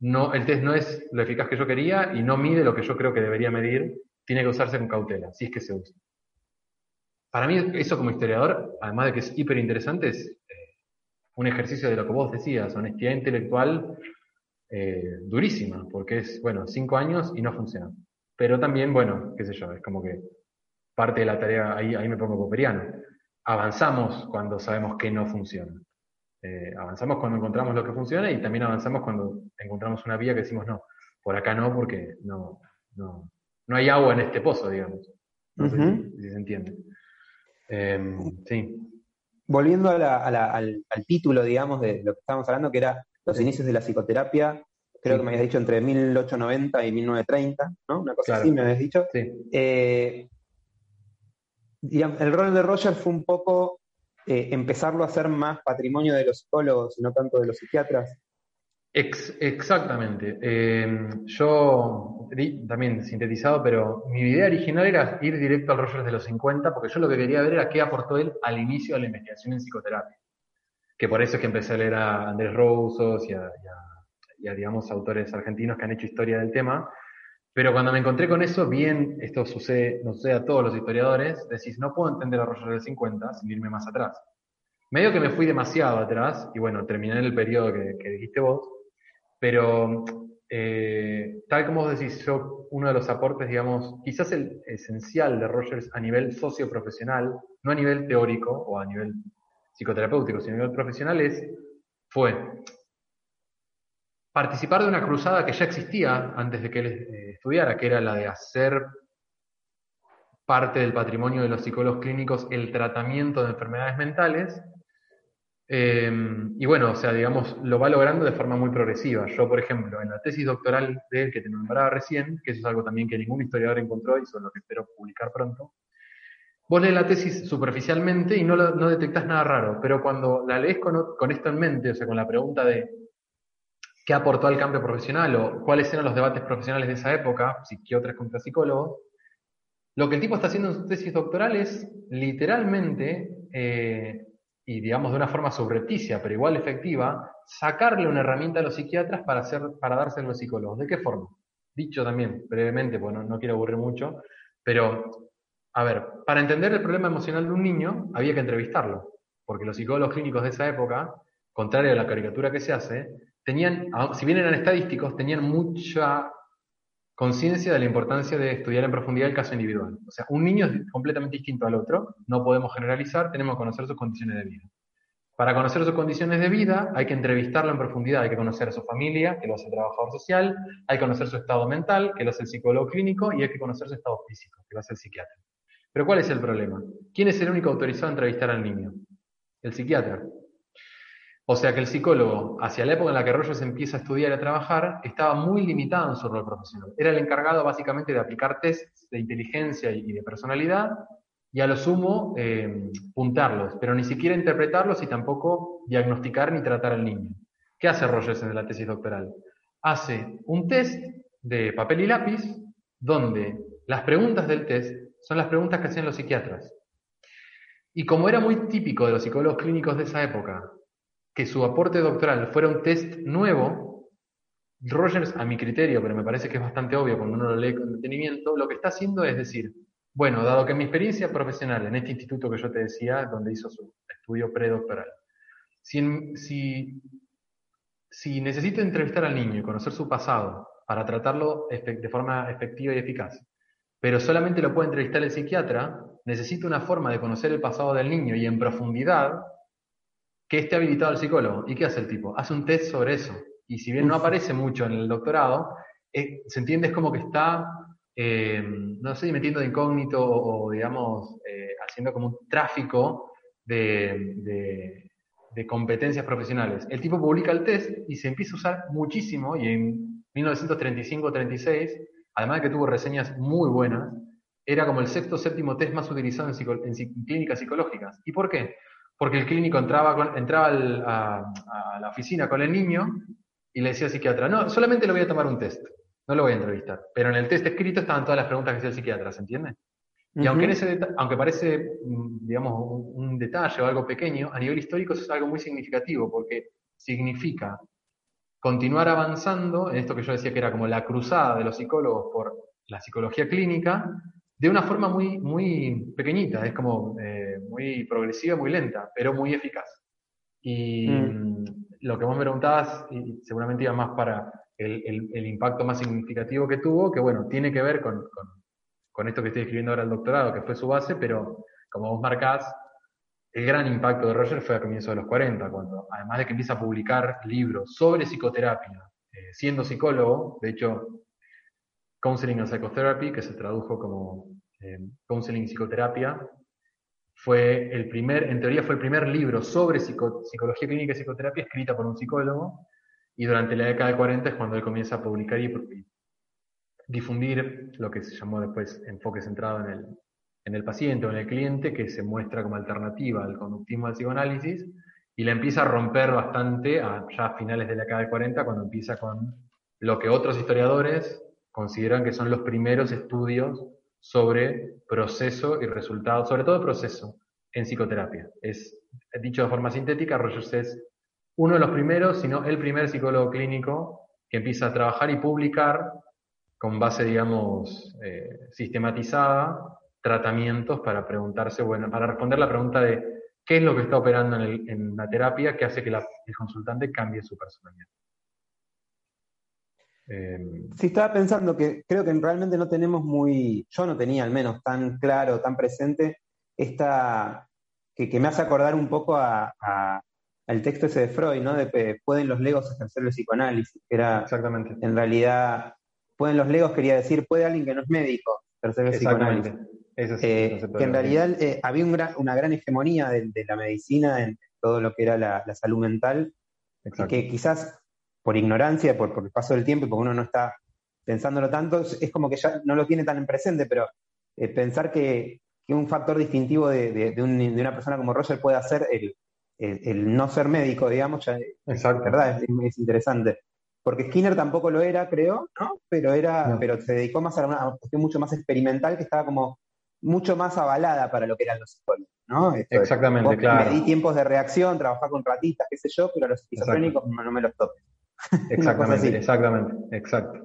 no, el test no es lo eficaz que yo quería y no mide lo que yo creo que debería medir, tiene que usarse con cautela, si es que se usa para mí eso como historiador, además de que es hiper interesante, es eh, un ejercicio de lo que vos decías, honestidad intelectual eh, durísima, porque es, bueno, cinco años y no funciona. Pero también, bueno, qué sé yo, es como que parte de la tarea, ahí, ahí me pongo poperiano. Avanzamos cuando sabemos que no funciona. Eh, avanzamos cuando encontramos lo que funciona y también avanzamos cuando encontramos una vía que decimos no, por acá no, porque no, no, no hay agua en este pozo, digamos. No sé si se entiende. Em, sí. Volviendo al, título, digamos, de lo que estábamos hablando, que era los inicios de la psicoterapia, creo que me habías dicho entre 1890 y 1930, ¿no? Una cosa así me habías dicho. Eh, el rol de Roger fue un poco eh, empezarlo a hacer más patrimonio de los psicólogos y no tanto de los psiquiatras exactamente. Em, yo, también sintetizado, pero mi idea original era ir directo al Rogers de los 50, porque yo lo que quería ver era qué aportó él al inicio de la investigación en psicoterapia. Que por eso es que empecé a leer a Andrés Rousos y a, digamos, autores argentinos que han hecho historia del tema. Pero cuando me encontré con eso, bien, esto sucede, no sucede a todos los historiadores, decís, no puedo entender a Rogers del 50 sin irme más atrás. Medio que me fui demasiado atrás, y bueno, terminé en el periodo que dijiste vos, pero eh, tal como vos decís, yo, uno de los aportes, digamos, quizás el esencial de Rogers a nivel socioprofesional, no a nivel teórico o a nivel psicoterapéutico, sino a nivel profesional, es, fue participar de una cruzada que ya existía antes de que él eh, estudiara, que era la de hacer parte del patrimonio de los psicólogos clínicos el tratamiento de enfermedades mentales, Em, y bueno, o sea, digamos, lo va logrando de forma muy progresiva. Yo, por ejemplo, en la tesis doctoral de él que te nombraba recién, que eso es algo también que ningún historiador encontró y son lo que espero publicar pronto, vos lees la tesis superficialmente y no, no detectás nada raro, pero cuando la lees con, esto en mente, o sea, con la pregunta de qué aportó al cambio profesional o cuáles eran los debates profesionales de esa época, psiquiatras contra psicólogos, lo que el tipo está haciendo en su tesis doctoral es literalmente eh, y digamos de una forma subrepticia, pero igual efectiva, sacarle una herramienta a los psiquiatras para, hacer, para a los psicólogos. ¿De qué forma? Dicho también brevemente, pues no, quiero aburrir mucho, pero a ver, para entender el problema emocional de un niño había que entrevistarlo, porque los psicólogos clínicos de esa época, contrario a la caricatura que se hace, tenían, si bien eran estadísticos, tenían mucha conciencia de la importancia de estudiar en profundidad el caso individual. O sea, un niño es completamente distinto al otro, no podemos generalizar, tenemos que conocer sus condiciones de vida. Para conocer sus condiciones de vida hay que entrevistarlo en profundidad, hay que conocer a su familia, que lo hace el trabajador social, hay que conocer su estado mental, que lo hace el psicólogo clínico, y hay que conocer su estado físico, que lo hace el psiquiatra. Pero ¿cuál es el problema? ¿Quién es el único autorizado a entrevistar al niño? El psiquiatra. O sea que el psicólogo, hacia la época en la que Rogers empieza a estudiar y a trabajar, estaba muy limitado en su rol profesional. Era el encargado básicamente de aplicar tests de inteligencia y de personalidad y a lo sumo eh, puntarlos, pero ni siquiera interpretarlos y tampoco diagnosticar ni tratar al niño. ¿Qué hace Rogers en la tesis doctoral? Hace un test de papel y lápiz donde las preguntas del test son las preguntas que hacían los psiquiatras. Y como era muy típico de los psicólogos clínicos de esa época, que su aporte doctoral fuera un test nuevo, Rogers, a mi criterio, pero me parece que es bastante obvio cuando uno lo lee con detenimiento, lo que está haciendo es decir, bueno, dado que mi experiencia profesional en este instituto que yo te decía, donde hizo su estudio predoctoral, si, si, si necesito entrevistar al niño y conocer su pasado para tratarlo de forma efectiva y eficaz, pero solamente lo puede entrevistar el psiquiatra, necesita una forma de conocer el pasado del niño y en profundidad que esté habilitado al psicólogo. ¿Y qué hace el tipo? Hace un test sobre eso. Y si bien no aparece mucho en el doctorado, eh, se entiende es como que está, eh, no sé, metiendo de incógnito o, digamos, eh, haciendo como un tráfico de, de competencias profesionales. El tipo publica el test y se empieza a usar muchísimo y en 1935-36, además de que tuvo reseñas muy buenas, era como el sexto o séptimo test más utilizado en, clínicas psicológicas. ¿Y por qué? Porque el clínico entraba, entraba a, la oficina con el niño y le decía al psiquiatra, no, solamente le voy a tomar un test, no lo voy a entrevistar. Pero en el test escrito estaban todas las preguntas que hacía el psiquiatra, ¿se entiende? Y aunque, en ese aunque parece, mm, digamos, un, detalle o algo pequeño, a nivel histórico es algo muy significativo, porque significa continuar avanzando en esto que yo decía que era como la cruzada de los psicólogos por la psicología clínica, de una forma muy, muy pequeñita, es como eh, muy progresiva, muy lenta, pero muy eficaz. Y mm. lo que vos me preguntabas, y seguramente iba más para el, impacto más significativo que tuvo, que bueno, tiene que ver con, con, esto que estoy escribiendo ahora el doctorado, que fue su base, pero como vos marcás, el gran impacto de Roger fue a comienzos de los 40, cuando además de que empieza a publicar libros sobre psicoterapia, eh, siendo psicólogo, de hecho, Counseling and Psychotherapy, que se tradujo como eh, Counseling y Psicoterapia, fue el primer, en teoría fue el primer libro sobre psicología clínica y psicoterapia escrita por un psicólogo, y durante la década de 40 es cuando él comienza a publicar y, difundir lo que se llamó después enfoque centrado en el, en el paciente o en el cliente, que se muestra como alternativa al conductismo del psicoanálisis, y la empieza a romper bastante a, ya a finales de la década de 40, cuando empieza con lo que otros historiadores consideran que son los primeros estudios sobre proceso y resultados, sobre todo proceso en psicoterapia. Es, dicho de forma sintética, Rogers es uno de los primeros, si no el primer psicólogo clínico que empieza a trabajar y publicar con base, digamos, eh, sistematizada, tratamientos para preguntarse, bueno, para responder la pregunta de qué es lo que está operando en, la terapia que hace que el consultante cambie su personalidad. Eh, sí, estaba pensando que creo que realmente no tenemos muy, yo no tenía al menos tan claro, tan presente, esta, que, me hace acordar un poco a, al texto ese de Freud, ¿no? De pueden los legos ejercer el psicoanálisis, era, Exactamente. en realidad, pueden los legos quería decir, puede alguien que no es médico ejercer el psicoanálisis. Eh, que en realidad eh, había una gran hegemonía de, la medicina en todo lo que era la, salud mental, que quizás por ignorancia, por, por el paso del tiempo y porque uno no está pensándolo tanto, es como que ya no lo tiene tan en presente, pero eh, pensar que, un factor distintivo de, una persona como Roger puede ser el, no ser médico, digamos, ya, ¿verdad? Es, interesante. Porque Skinner tampoco lo era, creo, ¿no? Pero, era, pero se dedicó más a una cuestión mucho más experimental que estaba como mucho más avalada para lo que eran los psicólogos, ¿no? Exactamente, claro. Me di tiempos de reacción, trabajar con ratistas, qué sé yo, pero a los esquizofrénicos no, me los toques. Exactamente, exactamente, exacto.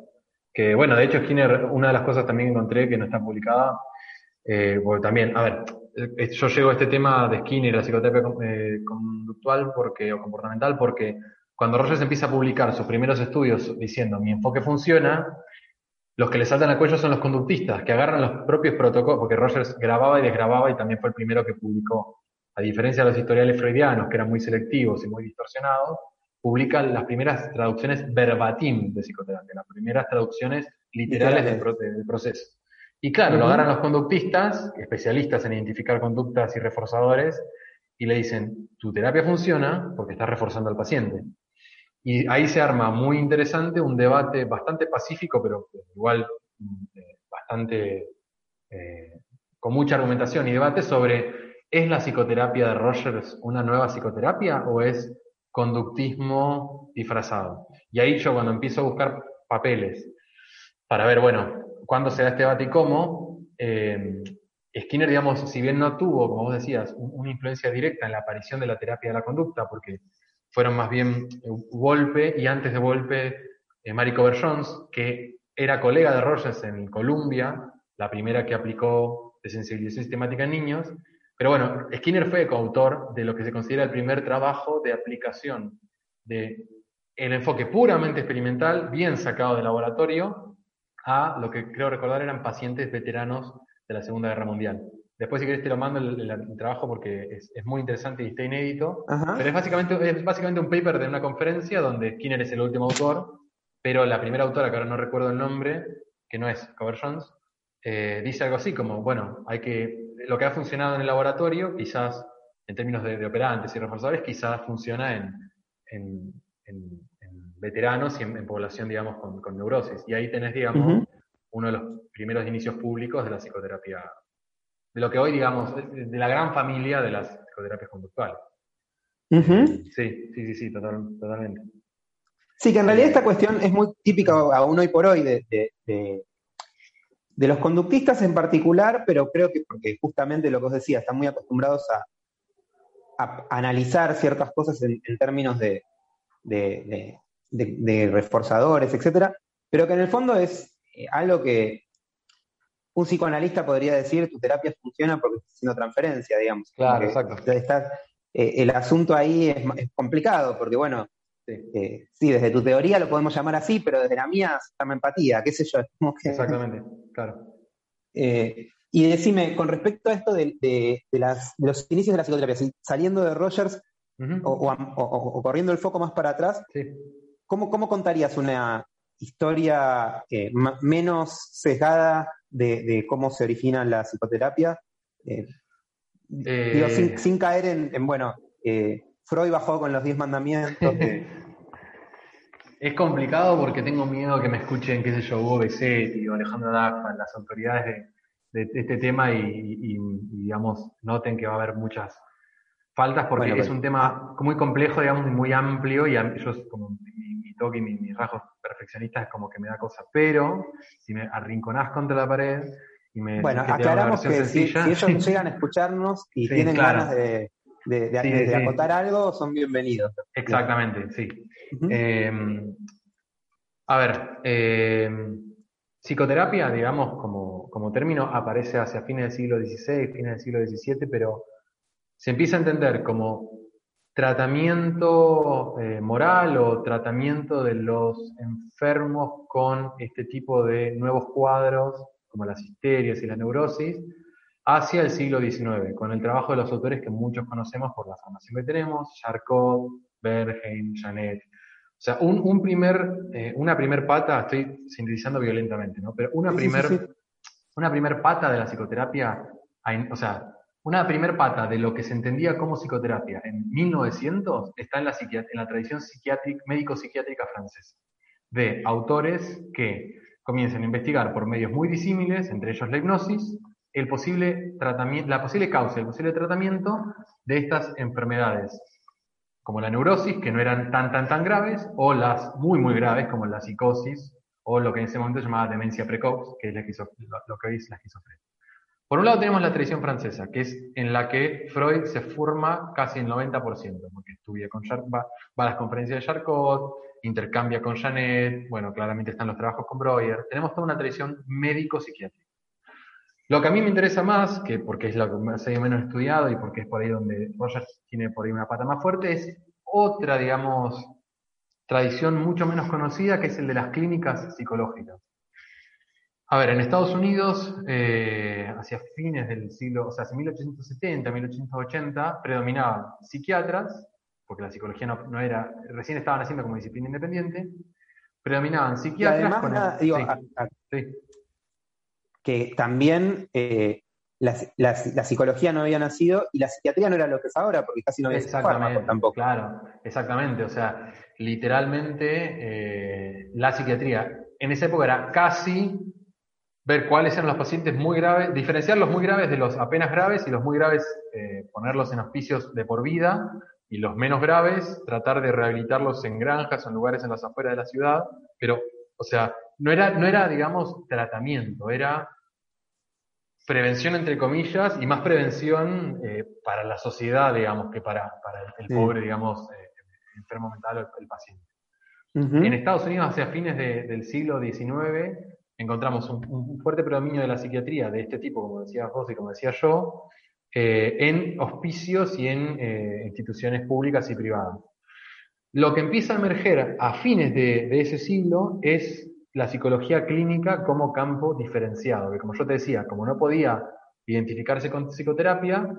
Que bueno, de hecho Skinner, una de las cosas también encontré que no está publicada, eh, porque también, a ver, eh, yo llego a este tema de Skinner, la psicoterapia eh, conductual porque, o comportamental, porque cuando Rogers empieza a publicar sus primeros estudios diciendo mi enfoque funciona, los que le saltan al cuello son los conductistas, que agarran los propios protocolos, porque Rogers grababa y desgrababa y también fue el primero que publicó. A diferencia de los historiales freudianos, que eran muy selectivos y muy distorsionados, publica las primeras traducciones verbatim de psicoterapia, las primeras traducciones literales del, proceso. Y claro, lo agarran los conductistas, especialistas en identificar conductas y reforzadores, y le dicen, tu terapia funciona porque estás reforzando al paciente. Y ahí se arma muy interesante un debate bastante pacífico, pero igual eh, bastante eh, con mucha argumentación y debate sobre, ¿es la psicoterapia de Rogers una nueva psicoterapia o es conductismo disfrazado. Y ahí yo cuando empiezo a buscar papeles para ver, bueno, cuándo se da este debate y cómo, eh, Skinner, digamos, si bien no tuvo, como vos decías, una influencia directa en la aparición de la terapia de la conducta, porque fueron más bien Volpe y antes de Volpe, eh, Mary Cover Jones, que era colega de Rogers en Columbia, la primera que aplicó desensibilización sistemática en niños. Pero bueno, Skinner fue coautor de lo que se considera el primer trabajo de aplicación de el enfoque puramente experimental, bien sacado del laboratorio, a lo que creo recordar eran pacientes veteranos de la Segunda Guerra Mundial. Después, si querés, te lo mando el, trabajo porque es, muy interesante y está inédito. Pero es básicamente, es básicamente un paper de una conferencia donde Skinner es el último autor, pero la primera autora, que ahora no recuerdo el nombre, que no es Cover Jones, eh, dice algo así como, bueno, hay que, lo que ha funcionado en el laboratorio, quizás en términos de, operantes y reforzadores, quizás funciona en, en, veteranos y en, población, digamos, con, neurosis. Y ahí tenés, digamos, uno de los primeros inicios públicos de la psicoterapia, de lo que hoy, digamos, de la gran familia de las psicoterapias conductuales. Sí, sí, sí, sí, totalmente. Sí, que en realidad esta cuestión es muy típica aún hoy por hoy de, de, los conductistas en particular, pero creo que porque justamente lo que os decía, están muy acostumbrados a, analizar ciertas cosas en, términos de, de, reforzadores, etcétera, pero que en el fondo es eh, algo que un psicoanalista podría decir, tu terapia funciona porque estás haciendo transferencia, digamos. Claro, exacto. Eh, el asunto ahí es, complicado, porque bueno, eh, sí. desde tu teoría lo podemos llamar así, pero desde la mía se empatía, qué sé yo. Exactamente, claro. y decime, con respecto a esto de, los inicios de la psicoterapia, saliendo de Rogers o, corriendo el foco más para atrás, ¿cómo, ¿cómo, contarías una historia menos sesgada de, cómo se origina la psicoterapia. Eh, eh, sin, caer en, bueno, eh, Freud bajó con los diez mandamientos. es complicado porque tengo miedo que me escuchen, qué sé yo, Hugo Besetti o Alejandro Dagman, las autoridades de, este tema y, digamos, noten que va a haber muchas faltas porque es un tema muy complejo, digamos, y muy amplio y ellos como toque y mis, rasgos perfeccionistas es como que me da cosa. Pero si me arrinconás contra la pared y me. Bueno, aclaramos que si, ellos llegan a escucharnos y tienen ganas de, de, acotar algo, son bienvenidos. Exactamente, sí. Em, a ver, em, psicoterapia, digamos, como, como término, aparece hacia fines del siglo XVI, fines del siglo XVII, pero se empieza a entender como tratamiento eh, moral o tratamiento de los enfermos con este tipo de nuevos cuadros, como las histerias y la neurosis, hacia el siglo XIX, con el trabajo de los autores que muchos conocemos por la formación que tenemos, Charcot, Bergheim, Janet. O sea, un, primer, eh, una primer pata, estoy sintetizando violentamente, ¿no? Pero una primer, una primer pata de la psicoterapia, o sea, una primer pata de lo que se entendía como psicoterapia en 1900 está en la, en la tradición médico-psiquiátrica francesa, de autores que comienzan a investigar por medios muy disímiles, entre ellos la hipnosis, el posible tratamiento, la posible causa, el posible tratamiento de estas enfermedades, como la neurosis, que no eran tan, tan, tan graves, o las muy, muy graves, como la psicosis, o lo que en ese momento se llamaba demencia precoz, que es lo que hoy es la esquizofrenia. Por un lado tenemos la tradición francesa, que es en la que Freud se forma casi el 90%, porque estudia con va, a las conferencias de Charcot, intercambia con Janet, bueno, claramente están los trabajos con Breuer. Tenemos toda una tradición médico-psiquiátrica. Lo que a mí me interesa más, que porque es lo que más he menos estudiado y porque es por ahí donde Rogers tiene por ahí una pata más fuerte, es otra, digamos, tradición mucho menos conocida, que es el de las clínicas psicológicas. A ver, en Estados Unidos, eh, hacia fines del siglo, o sea, hacia 1870, 1880, predominaban psiquiatras, porque la psicología no, era, recién estaban naciendo como disciplina independiente, predominaban psiquiatras. además, digo, que también eh, la, psicología no había nacido y la psiquiatría no era lo que es ahora, porque casi no había exactamente, tampoco. Claro, exactamente. O sea, literalmente eh, la psiquiatría en esa época era casi ver cuáles eran los pacientes muy graves, diferenciar los muy graves de los apenas graves y los muy graves eh, ponerlos en hospicios de por vida y los menos graves tratar de rehabilitarlos en granjas o en lugares en las afueras de la ciudad, pero, o sea, no era, no era digamos, tratamiento, era prevención entre comillas y más prevención eh, para la sociedad, digamos, que para, el, pobre, digamos, eh, enfermo mental o el, paciente. En Estados Unidos, hacia fines del siglo XIX, encontramos un, fuerte predominio de la psiquiatría de este tipo, como decía vos y como decía yo, eh, en hospicios y en instituciones públicas y privadas. Lo que empieza a emerger a fines de ese siglo es la psicología clínica como campo diferenciado, que como yo te decía, como no podía identificarse con psicoterapia,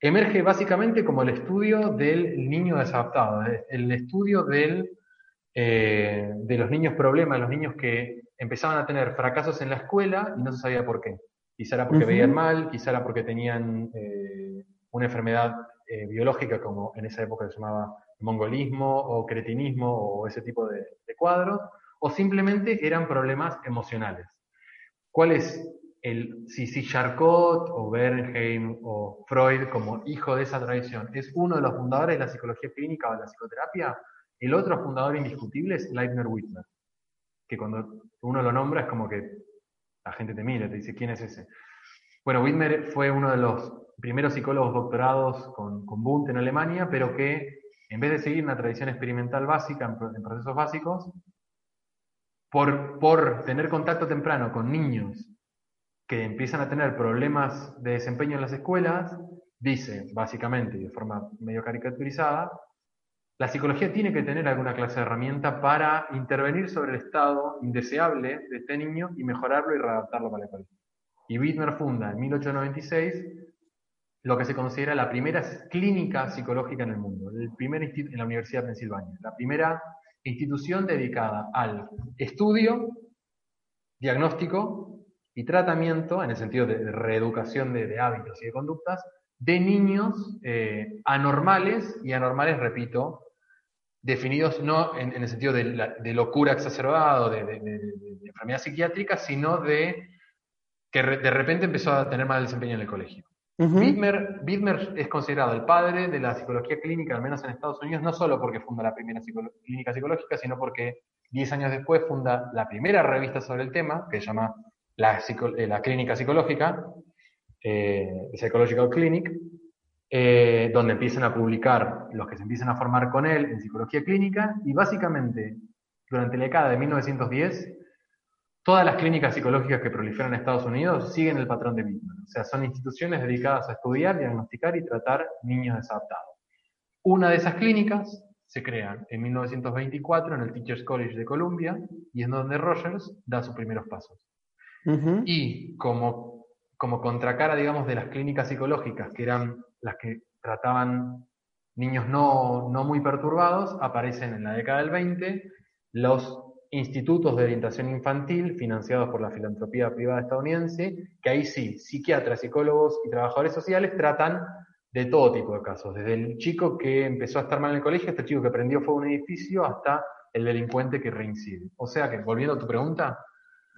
emerge básicamente como el estudio del niño desadaptado, el estudio eh, de los niños problemas, los niños que empezaban a tener fracasos en la escuela y no se sabía por qué. Quizá era porque veían mal, quizá era porque tenían eh, una enfermedad eh, biológica como en esa época se llamaba mongolismo o cretinismo o ese tipo de cuadros, o simplemente eran problemas emocionales. ¿Cuál es el, si, si Charcot o Bernheim o Freud como hijo de esa tradición es uno de los fundadores de la psicología clínica o de la psicoterapia, el otro fundador indiscutible es Leibner Whitmer, que cuando uno lo nombra es como que la gente te mira, te dice, ¿quién es ese? Bueno, Whitmer fue uno de los primeros psicólogos doctorados con, con Bund en Alemania, pero que en vez de seguir una tradición experimental básica en procesos básicos, por, tener contacto temprano con niños que empiezan a tener problemas de desempeño en las escuelas, dice, básicamente y de forma medio caricaturizada, la psicología tiene que tener alguna clase de herramienta para intervenir sobre el estado indeseable de este niño y mejorarlo y readaptarlo para el colegio. Y Wittmer funda en 1896 lo que se considera la primera clínica psicológica en el mundo, el primer en la Universidad de Pensilvania, la primera institución dedicada al estudio, diagnóstico y tratamiento, en el sentido de reeducación de, hábitos y de conductas, de niños eh, anormales, y anormales, repito, definidos no en, el sentido de, locura exacerbada de, de, enfermedad psiquiátrica, sino de que de repente empezó a tener mal desempeño en el colegio. Widmer, es considerado el padre de la psicología clínica, al menos en Estados Unidos, no solo porque funda la primera clínica psicológica, sino porque 10 años después funda la primera revista sobre el tema, que se llama La, eh, Clínica Psicológica, eh, Psychological Clinic, eh, donde empiezan a publicar los que se empiezan a formar con él en psicología clínica, y básicamente durante la década de 1910 Todas las clínicas psicológicas que proliferan en Estados Unidos siguen el patrón de Whitman. O sea, son instituciones dedicadas a estudiar, diagnosticar y tratar niños desadaptados. Una de esas clínicas se crea en 1924 en el Teachers College de Columbia y es donde Rogers da sus primeros pasos. Y como, como contracara, digamos, de las clínicas psicológicas, que eran las que trataban niños no, no muy perturbados, aparecen en la década del 20 los institutos de orientación infantil financiados por la filantropía privada estadounidense, que ahí sí, psiquiatras, psicólogos y trabajadores sociales tratan de todo tipo de casos, desde el chico que empezó a estar mal en el colegio, hasta el chico que prendió fuego en un edificio, hasta el delincuente que reincide. O sea que, volviendo a tu pregunta.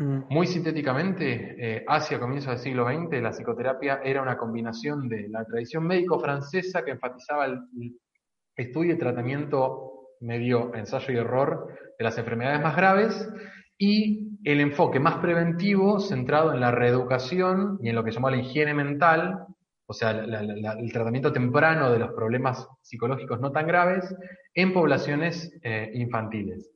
Muy sintéticamente, eh, hacia comienzos del siglo XX, la psicoterapia era una combinación de la tradición médico-francesa que enfatizaba el estudio y tratamiento medio ensayo y error de las enfermedades más graves y el enfoque más preventivo centrado en la reeducación y en lo que se llama la higiene mental, o sea, el tratamiento temprano de los problemas psicológicos no tan graves en poblaciones eh, infantiles.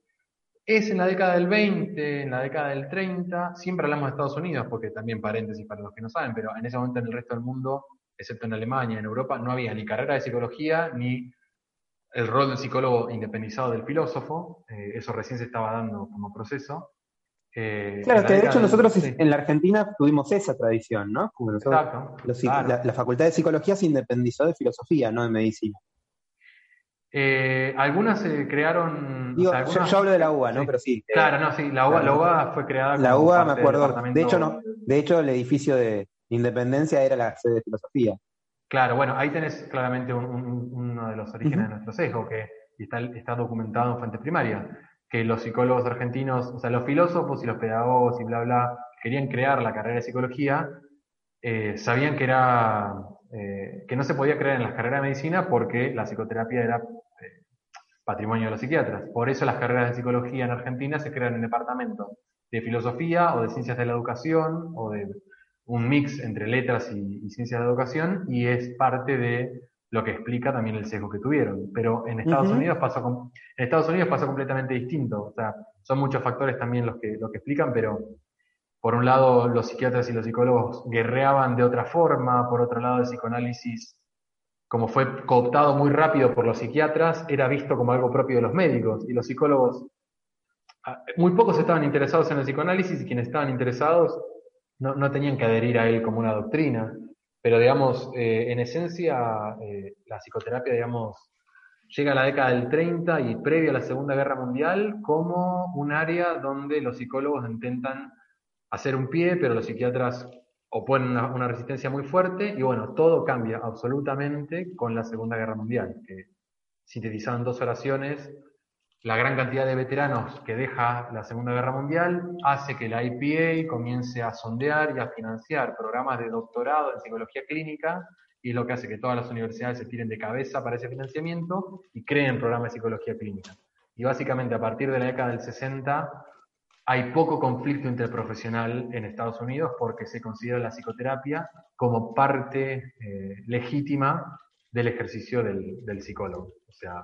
Es en la década del 20, en la década del 30, siempre hablamos de Estados Unidos, porque también paréntesis para los que no saben, pero en ese momento en el resto del mundo, excepto en Alemania, en Europa, no había ni carrera de psicología ni el rol del psicólogo independizado del filósofo, eh, eso recién se estaba dando como proceso. Eh, claro, que de hecho nosotros en la Argentina tuvimos esa tradición, ¿no? Exacto. la, Facultad de Psicología se independizó de filosofía, no de medicina. Eh, algunas se crearon. yo, hablo de la UBA, ¿no? Pero sí. Claro, no, sí, la UBA, la UBA fue creada. La UBA, me acuerdo. De hecho, no, de hecho, el edificio de Independencia era la sede de filosofía. Claro, bueno, ahí tenés claramente uno de los orígenes de nuestro sesgo, que está, está documentado en fuente primaria, que los psicólogos argentinos, o sea, los filósofos y los pedagogos y bla, bla, querían crear la carrera de psicología, eh, sabían que era eh, que no se podía crear en las carreras de medicina porque la psicoterapia era eh, patrimonio de los psiquiatras. Por eso las carreras de psicología en Argentina se crean en departamentos de filosofía o de ciencias de la educación o de un mix entre letras y, ciencias de educación y es parte de lo que explica también el sesgo que tuvieron. Pero en Estados Unidos pasó en Estados Unidos pasó completamente distinto. O sea, son muchos factores también los que, lo que explican, pero por un lado los psiquiatras y los psicólogos guerreaban de otra forma, por otro lado el psicoanálisis, como fue cooptado muy rápido por los psiquiatras, era visto como algo propio de los médicos. Y los psicólogos, ah, muy pocos estaban interesados en el psicoanálisis y quienes estaban interesados no, no tenían que adherir a él como una doctrina, pero digamos, eh, en esencia, eh, la psicoterapia, digamos, llega a la década del 30 y previo a la Segunda Guerra Mundial como un área donde los psicólogos intentan hacer un pie, pero los psiquiatras oponen una, resistencia muy fuerte y bueno, todo cambia absolutamente con la Segunda Guerra Mundial, que sintetizando dos oraciones, la gran cantidad de veteranos que deja la Segunda Guerra Mundial hace que la IPA comience a sondear y a financiar programas de doctorado en psicología clínica y lo que hace que todas las universidades se tiren de cabeza para ese financiamiento y creen programas de psicología clínica. Y básicamente a partir de la década del 60 hay poco conflicto interprofesional en Estados Unidos porque se considera la psicoterapia como parte eh, legítima del ejercicio del, psicólogo. O sea,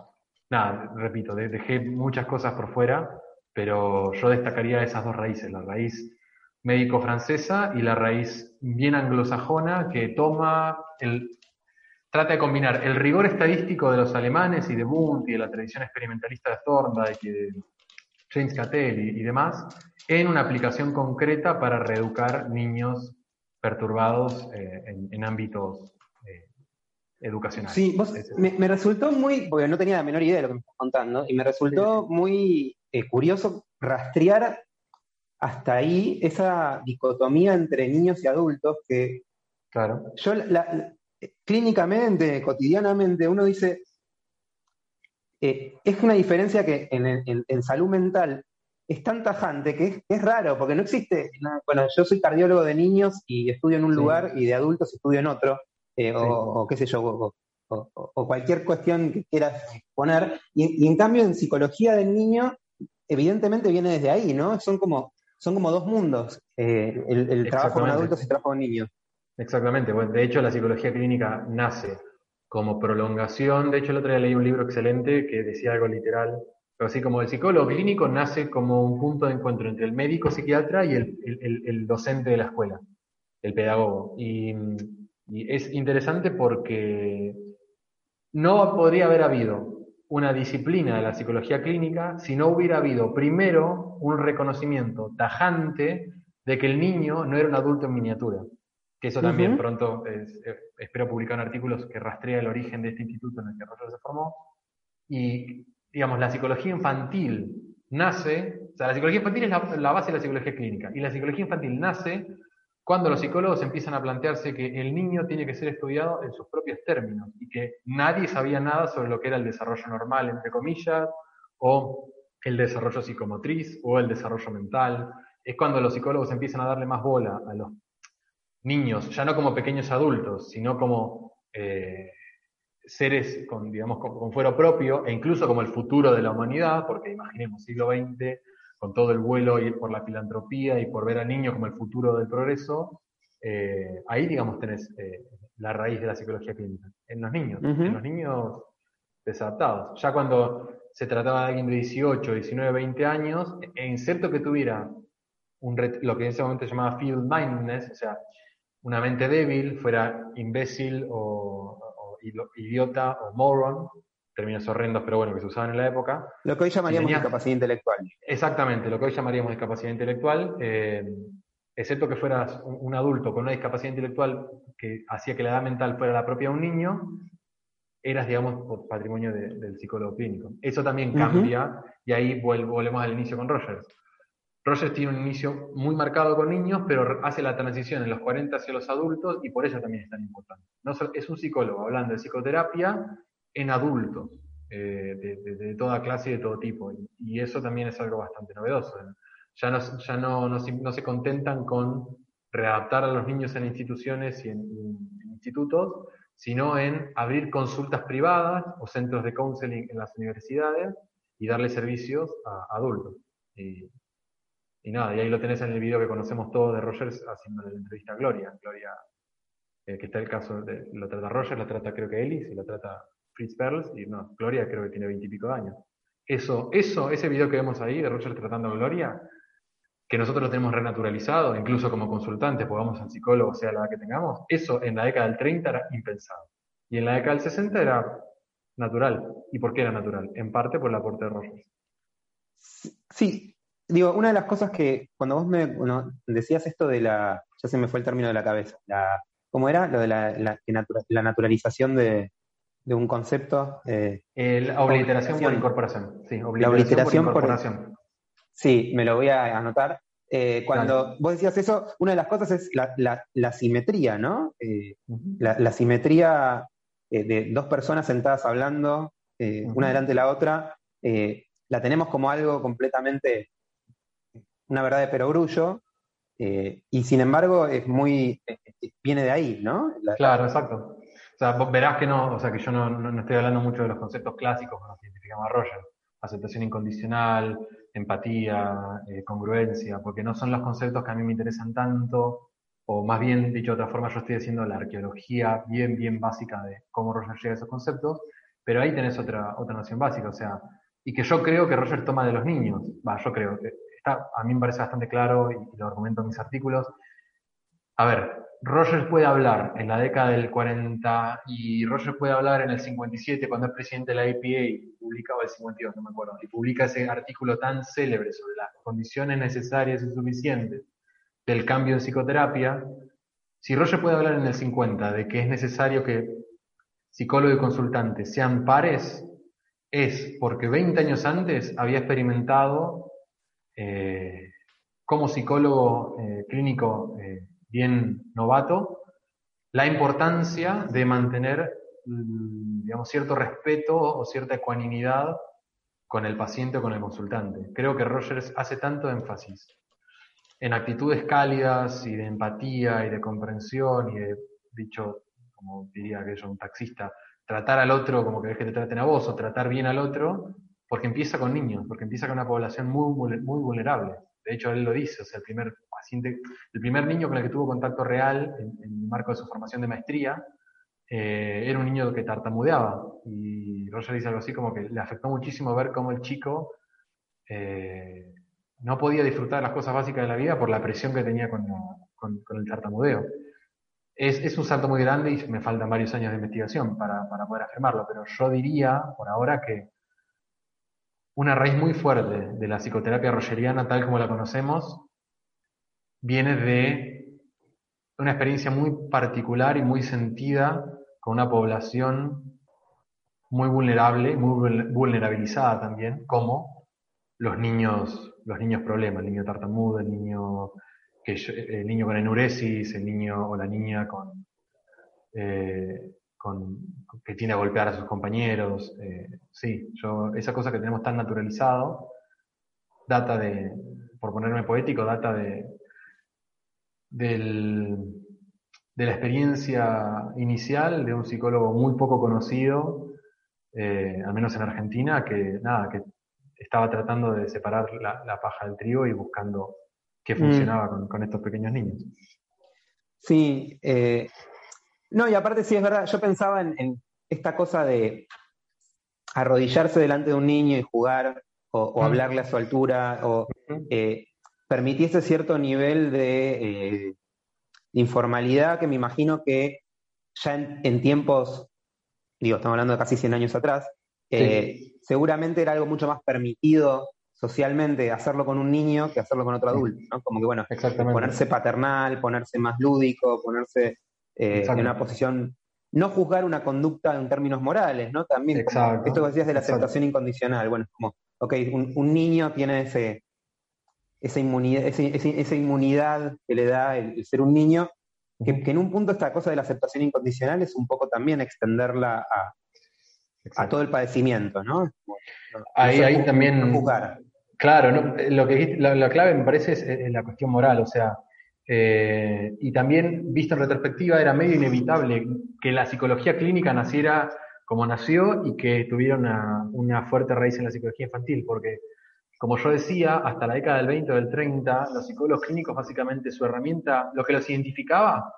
nada, repito, dejé muchas cosas por fuera, pero yo destacaría esas dos raíces, la raíz médico-francesa y la raíz bien anglosajona que toma el, trata de combinar el rigor estadístico de los alemanes y de Wundt y de la tradición experimentalista de Thorndike y de James Cattell y, demás, en una aplicación concreta para reeducar niños perturbados eh, en, ámbitos eh, educacionales. Sí, me, resultó muy, porque no tenía la menor idea de lo que me estás contando, y me resultó muy eh, curioso rastrear hasta ahí esa dicotomía entre niños y adultos que claro. yo clínicamente, cotidianamente, uno dice, eh, es una diferencia que en, salud mental es tan tajante que es, raro, porque no existe, bueno, yo soy cardiólogo de niños y estudio en un lugar y de adultos estudio en otro, eh, o, qué sé yo, o, cualquier cuestión que quieras poner, y, en cambio en psicología del niño, evidentemente viene desde ahí, ¿no? Son como, son como dos mundos, eh, el, trabajo con adultos y el trabajo con niños. Exactamente, bueno, de hecho la psicología clínica nace como prolongación. De hecho, el otro día leí un libro excelente que decía algo literal, pero así como el psicólogo clínico nace como un punto de encuentro entre el médico psiquiatra y el, docente de la escuela, el pedagogo. Y, es interesante porque no podría haber habido una disciplina de la psicología clínica si no hubiera habido primero un reconocimiento tajante de que el niño no era un adulto en miniatura. Que eso también pronto eh, espero publicar un artículo que rastrea el origen de este instituto en el que Roger se formó. Y, digamos, la psicología infantil nace, o sea, la psicología infantil es la, base de la psicología clínica, y la psicología infantil nace cuando los psicólogos empiezan a plantearse que el niño tiene que ser estudiado en sus propios términos y que nadie sabía nada sobre lo que era el desarrollo normal, entre comillas, o el desarrollo psicomotriz o el desarrollo mental. Es cuando los psicólogos empiezan a darle más bola a los niños, ya no como pequeños adultos, sino como eh, seres con, digamos, con, fuero propio e incluso como el futuro de la humanidad, porque imaginemos siglo XX, con todo el vuelo y por la filantropía y por ver al niño como el futuro del progreso, eh, ahí, digamos, tenés eh, la raíz de la psicología clínica, en los niños, en los niños desadaptados. Ya cuando se trataba de alguien de 18, 19, 20 años, e inserto que tuviera un lo que en ese momento se llamaba field mindedness, o sea, una mente débil, fuera imbécil o, idiota o moron, términos horrendos, pero bueno, que se usaban en la época. Lo que hoy llamaríamos discapacidad intelectual. Exactamente, lo que hoy llamaríamos discapacidad intelectual, eh, excepto que fueras un, adulto con una discapacidad intelectual que hacía que la edad mental fuera la propia de un niño, eras, digamos, patrimonio del psicólogo clínico. Eso también cambia, y ahí volvemos al inicio con Rogers. Rogers tiene un inicio muy marcado con niños, pero hace la transición en los 40 hacia los adultos y por eso también es tan importante. No es un psicólogo hablando de psicoterapia en adultos, eh, de, toda clase y de todo tipo. Y, eso también es algo bastante novedoso. Ya, no, se contentan con readaptar a los niños en instituciones y en, institutos, sino en abrir consultas privadas o centros de counseling en las universidades y darle servicios a, adultos. Y nada, y ahí lo tenés en el video que conocemos todos de Rogers haciendo la entrevista a Gloria. Gloria, eh, que está el caso, de, lo trata Rogers, lo trata creo que Ellis, y lo trata Fritz Perls, y no, Gloria creo que tiene veintipico de años. Eso, eso, ese video que vemos ahí de Rogers tratando a Gloria, que nosotros lo tenemos renaturalizado, incluso como consultantes, pues vamos al psicólogo, sea la edad que tengamos, eso en la década del 30 era impensado. Y en la década del 60 era natural. ¿Y por qué era natural? En parte por el aporte de Rogers. Sí, digo, una de las cosas que cuando vos me decías esto de la, ya se me fue el término de la cabeza, la, ¿cómo era? Lo de la, la, naturalización de, un concepto. Eh, la obliteración por incorporación. Sí, obliteración la obliteración por incorporación. sí, me lo voy a anotar. Eh, cuando vos decías eso, una de las cosas es la, simetría, ¿no? Eh, la, simetría de dos personas sentadas hablando, una delante de la otra, la tenemos como algo completamente una verdad de perogrullo, eh, y sin embargo es muy, eh, eh, viene de ahí, ¿no? claro, exacto. O sea, verás que no, o sea, que yo no, estoy hablando mucho de los conceptos clásicos con los que identificamos a Roger, aceptación incondicional, empatía, congruencia, porque no son los conceptos que a mí me interesan tanto, o más bien, dicho de otra forma, yo estoy haciendo la arqueología bien, bien básica de cómo Roger llega a esos conceptos, pero ahí tenés otra, otra noción básica, o sea, y que yo creo que Roger toma de los niños, va, yo creo, que a mí me parece bastante claro y, lo argumento en mis artículos. A ver, Rogers puede hablar en la década del 40 y Rogers puede hablar en el 57 cuando es presidente de la APA, publicaba el 52, no me acuerdo, y publica ese artículo tan célebre sobre las condiciones necesarias y suficientes del cambio en psicoterapia. Si Rogers puede hablar en el 50 de que es necesario que psicólogo y consultante sean pares, es porque 20 años antes había experimentado eh, como psicólogo eh, clínico eh, bien novato, la importancia de mantener mm, digamos, cierto respeto o cierta ecuanimidad con el paciente o con el consultante. Creo que Rogers hace tanto énfasis en actitudes cálidas y de empatía y de comprensión y de, dicho, como diría que yo un taxista, tratar al otro como que que te traten a vos o tratar bien al otro, porque empieza con niños, porque empieza con una población muy, muy vulnerable. De hecho, él lo dice, o sea, el primer paciente, el primer niño con el que tuvo contacto real en, el marco de su formación de maestría, eh, era un niño que tartamudeaba. Y Roger dice algo así como que le afectó muchísimo ver cómo el chico eh, no podía disfrutar las cosas básicas de la vida por la presión que tenía con, el tartamudeo. Es, es, un salto muy grande y me faltan varios años de investigación para, para poder afirmarlo, pero yo diría por ahora que una raíz muy fuerte de la psicoterapia rogeriana tal como la conocemos viene de una experiencia muy particular y muy sentida con una población muy vulnerable, muy vulnerabilizada también, como los niños, los niños problemas, el niño tartamudo, el niño, que, el niño con enuresis, el niño o la niña con eh, que tiene a golpear a sus compañeros. Eh, sí, yo, esa cosa que tenemos tan naturalizado, data de, por ponerme poético, data de, de la experiencia inicial de un psicólogo muy poco conocido, eh, al menos en Argentina, que nada, que estaba tratando de separar la, paja del trigo y buscando qué mm. funcionaba con, estos pequeños niños. Sí, eh, no, y aparte sí es verdad, yo pensaba en, esta cosa de arrodillarse delante de un niño y jugar o, hablarle a su altura o eh, permitiese cierto nivel de eh, informalidad que me imagino que ya en, tiempos, digo, estamos hablando de casi 100 años atrás, eh, seguramente era algo mucho más permitido socialmente hacerlo con un niño que hacerlo con otro adulto, ¿no? Como que, bueno, ponerse paternal, ponerse más lúdico, ponerse eh, en una posición, no juzgar una conducta en términos morales, ¿no? También, esto que decías de la aceptación incondicional, bueno, es como, ok, un, niño tiene ese, esa, inmunidad, esa inmunidad que le da el, ser un niño, que, en un punto esta cosa de la aceptación incondicional es un poco también extenderla a, a todo el padecimiento, ¿no? ahí, ahí también... Claro, lo que la, clave me parece es la cuestión moral, o sea, eh, y también, visto en retrospectiva, era medio inevitable que la psicología clínica naciera como nació y que tuviera una, fuerte raíz en la psicología infantil, porque como yo decía, hasta la década del 20 o del 30, los psicólogos clínicos básicamente su herramienta, lo que los identificaba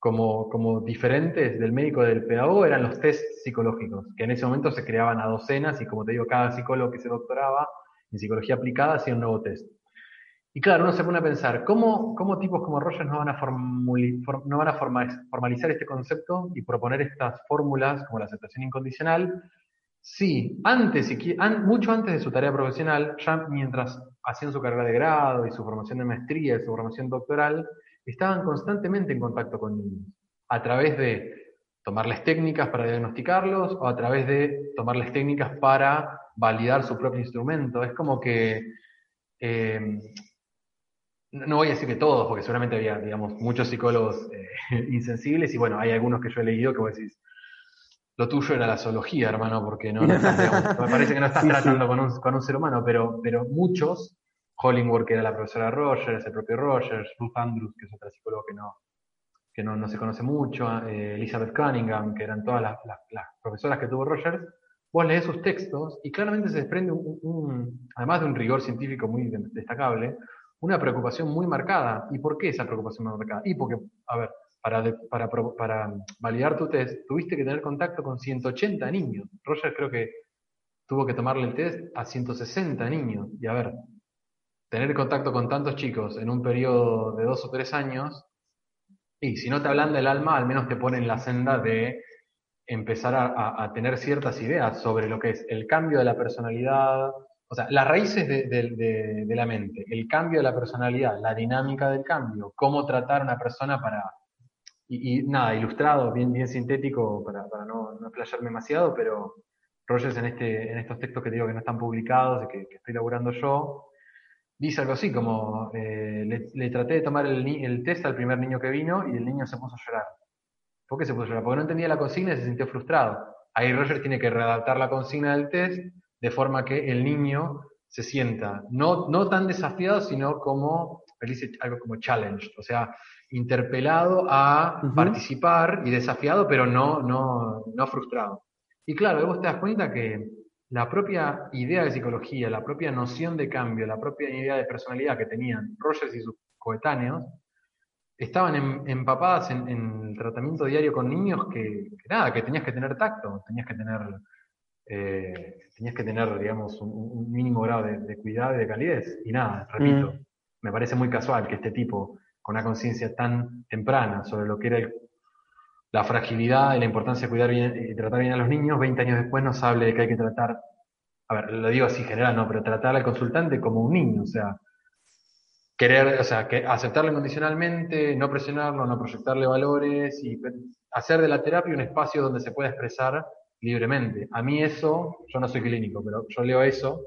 como, como diferentes del médico del pedagogo eran los test psicológicos, que en ese momento se creaban a docenas y como te digo, cada psicólogo que se doctoraba en psicología aplicada hacía un nuevo test. Y claro, uno se pone a pensar, ¿cómo, cómo tipos como Rogers no van a, no van a formalizar este concepto y proponer estas fórmulas como la aceptación incondicional? Sí, antes, mucho antes de su tarea profesional, ya mientras hacían su carrera de grado y su formación de maestría y su formación doctoral, estaban constantemente en contacto con niños, a través de tomarles técnicas para diagnosticarlos o a través de tomarles técnicas para validar su propio instrumento. Es como que, eh, no voy a decir que todos, porque seguramente había, digamos, muchos psicólogos eh, insensibles y bueno, hay algunos que yo he leído que vos decís, lo tuyo era la zoología, hermano, porque no, me parece que no estás tratando Con, un, con, un, ser humano, pero, pero muchos Hollingworth, que era la profesora Rogers, el propio Rogers, Ruth Andrews, que es otra psicóloga que no, que no, se conoce mucho, eh, Elizabeth Cunningham, que eran todas las, profesoras que tuvo Rogers, vos lees sus textos y claramente se desprende, un, además de un rigor científico muy destacable, una preocupación muy marcada. ¿Y por qué esa preocupación marcada? Y porque, a ver, para, para, para validar tu test, tuviste que tener contacto con 180 niños. Rogers creo que tuvo que tomarle el test a 160 niños. Y a ver, tener contacto con tantos chicos en un periodo de dos o tres años, y si no te hablan del alma, al menos te ponen la senda de empezar a, tener ciertas ideas sobre lo que es el cambio de la personalidad, o sea, las raíces de, la mente, el cambio de la personalidad, la dinámica del cambio, cómo tratar a una persona para, y, nada, ilustrado, bien, sintético, para, no, no demasiado, pero Rogers en, este, estos textos que digo que no están publicados y que, estoy elaborando yo, dice algo así como, eh, le, traté de tomar el, test al primer niño que vino y el niño se puso a llorar. ¿Por qué se puso a llorar? Porque no entendía la consigna y se sintió frustrado. Ahí Roger tiene que readaptar la consigna del test de forma que el niño se sienta no, no tan desafiado, sino como, él dice algo como challenged, o sea, interpelado a participar y desafiado, pero no, no, no frustrado. Y claro, vos te das cuenta que la propia idea de psicología, la propia noción de cambio, la propia idea de personalidad que tenían Rogers y sus coetáneos, estaban empapadas en, el tratamiento diario con niños que, nada, que tenías que tener tacto, tenías que tener, eh, tenías que tener, digamos, un, mínimo grado de, cuidado y de calidez. Y nada, repito, mm. me parece muy casual que este tipo, con una conciencia tan temprana sobre lo que era el la fragilidad y la importancia de cuidar bien y tratar bien a los niños, 20 años después nos hable de que hay que tratar, a ver, lo digo así general, no, pero tratar al consultante como un niño, o sea, querer, o sea, que aceptarlo incondicionalmente, no presionarlo, no proyectarle valores y hacer de la terapia un espacio donde se pueda expresar libremente. A mí eso, yo no soy clínico, pero yo leo eso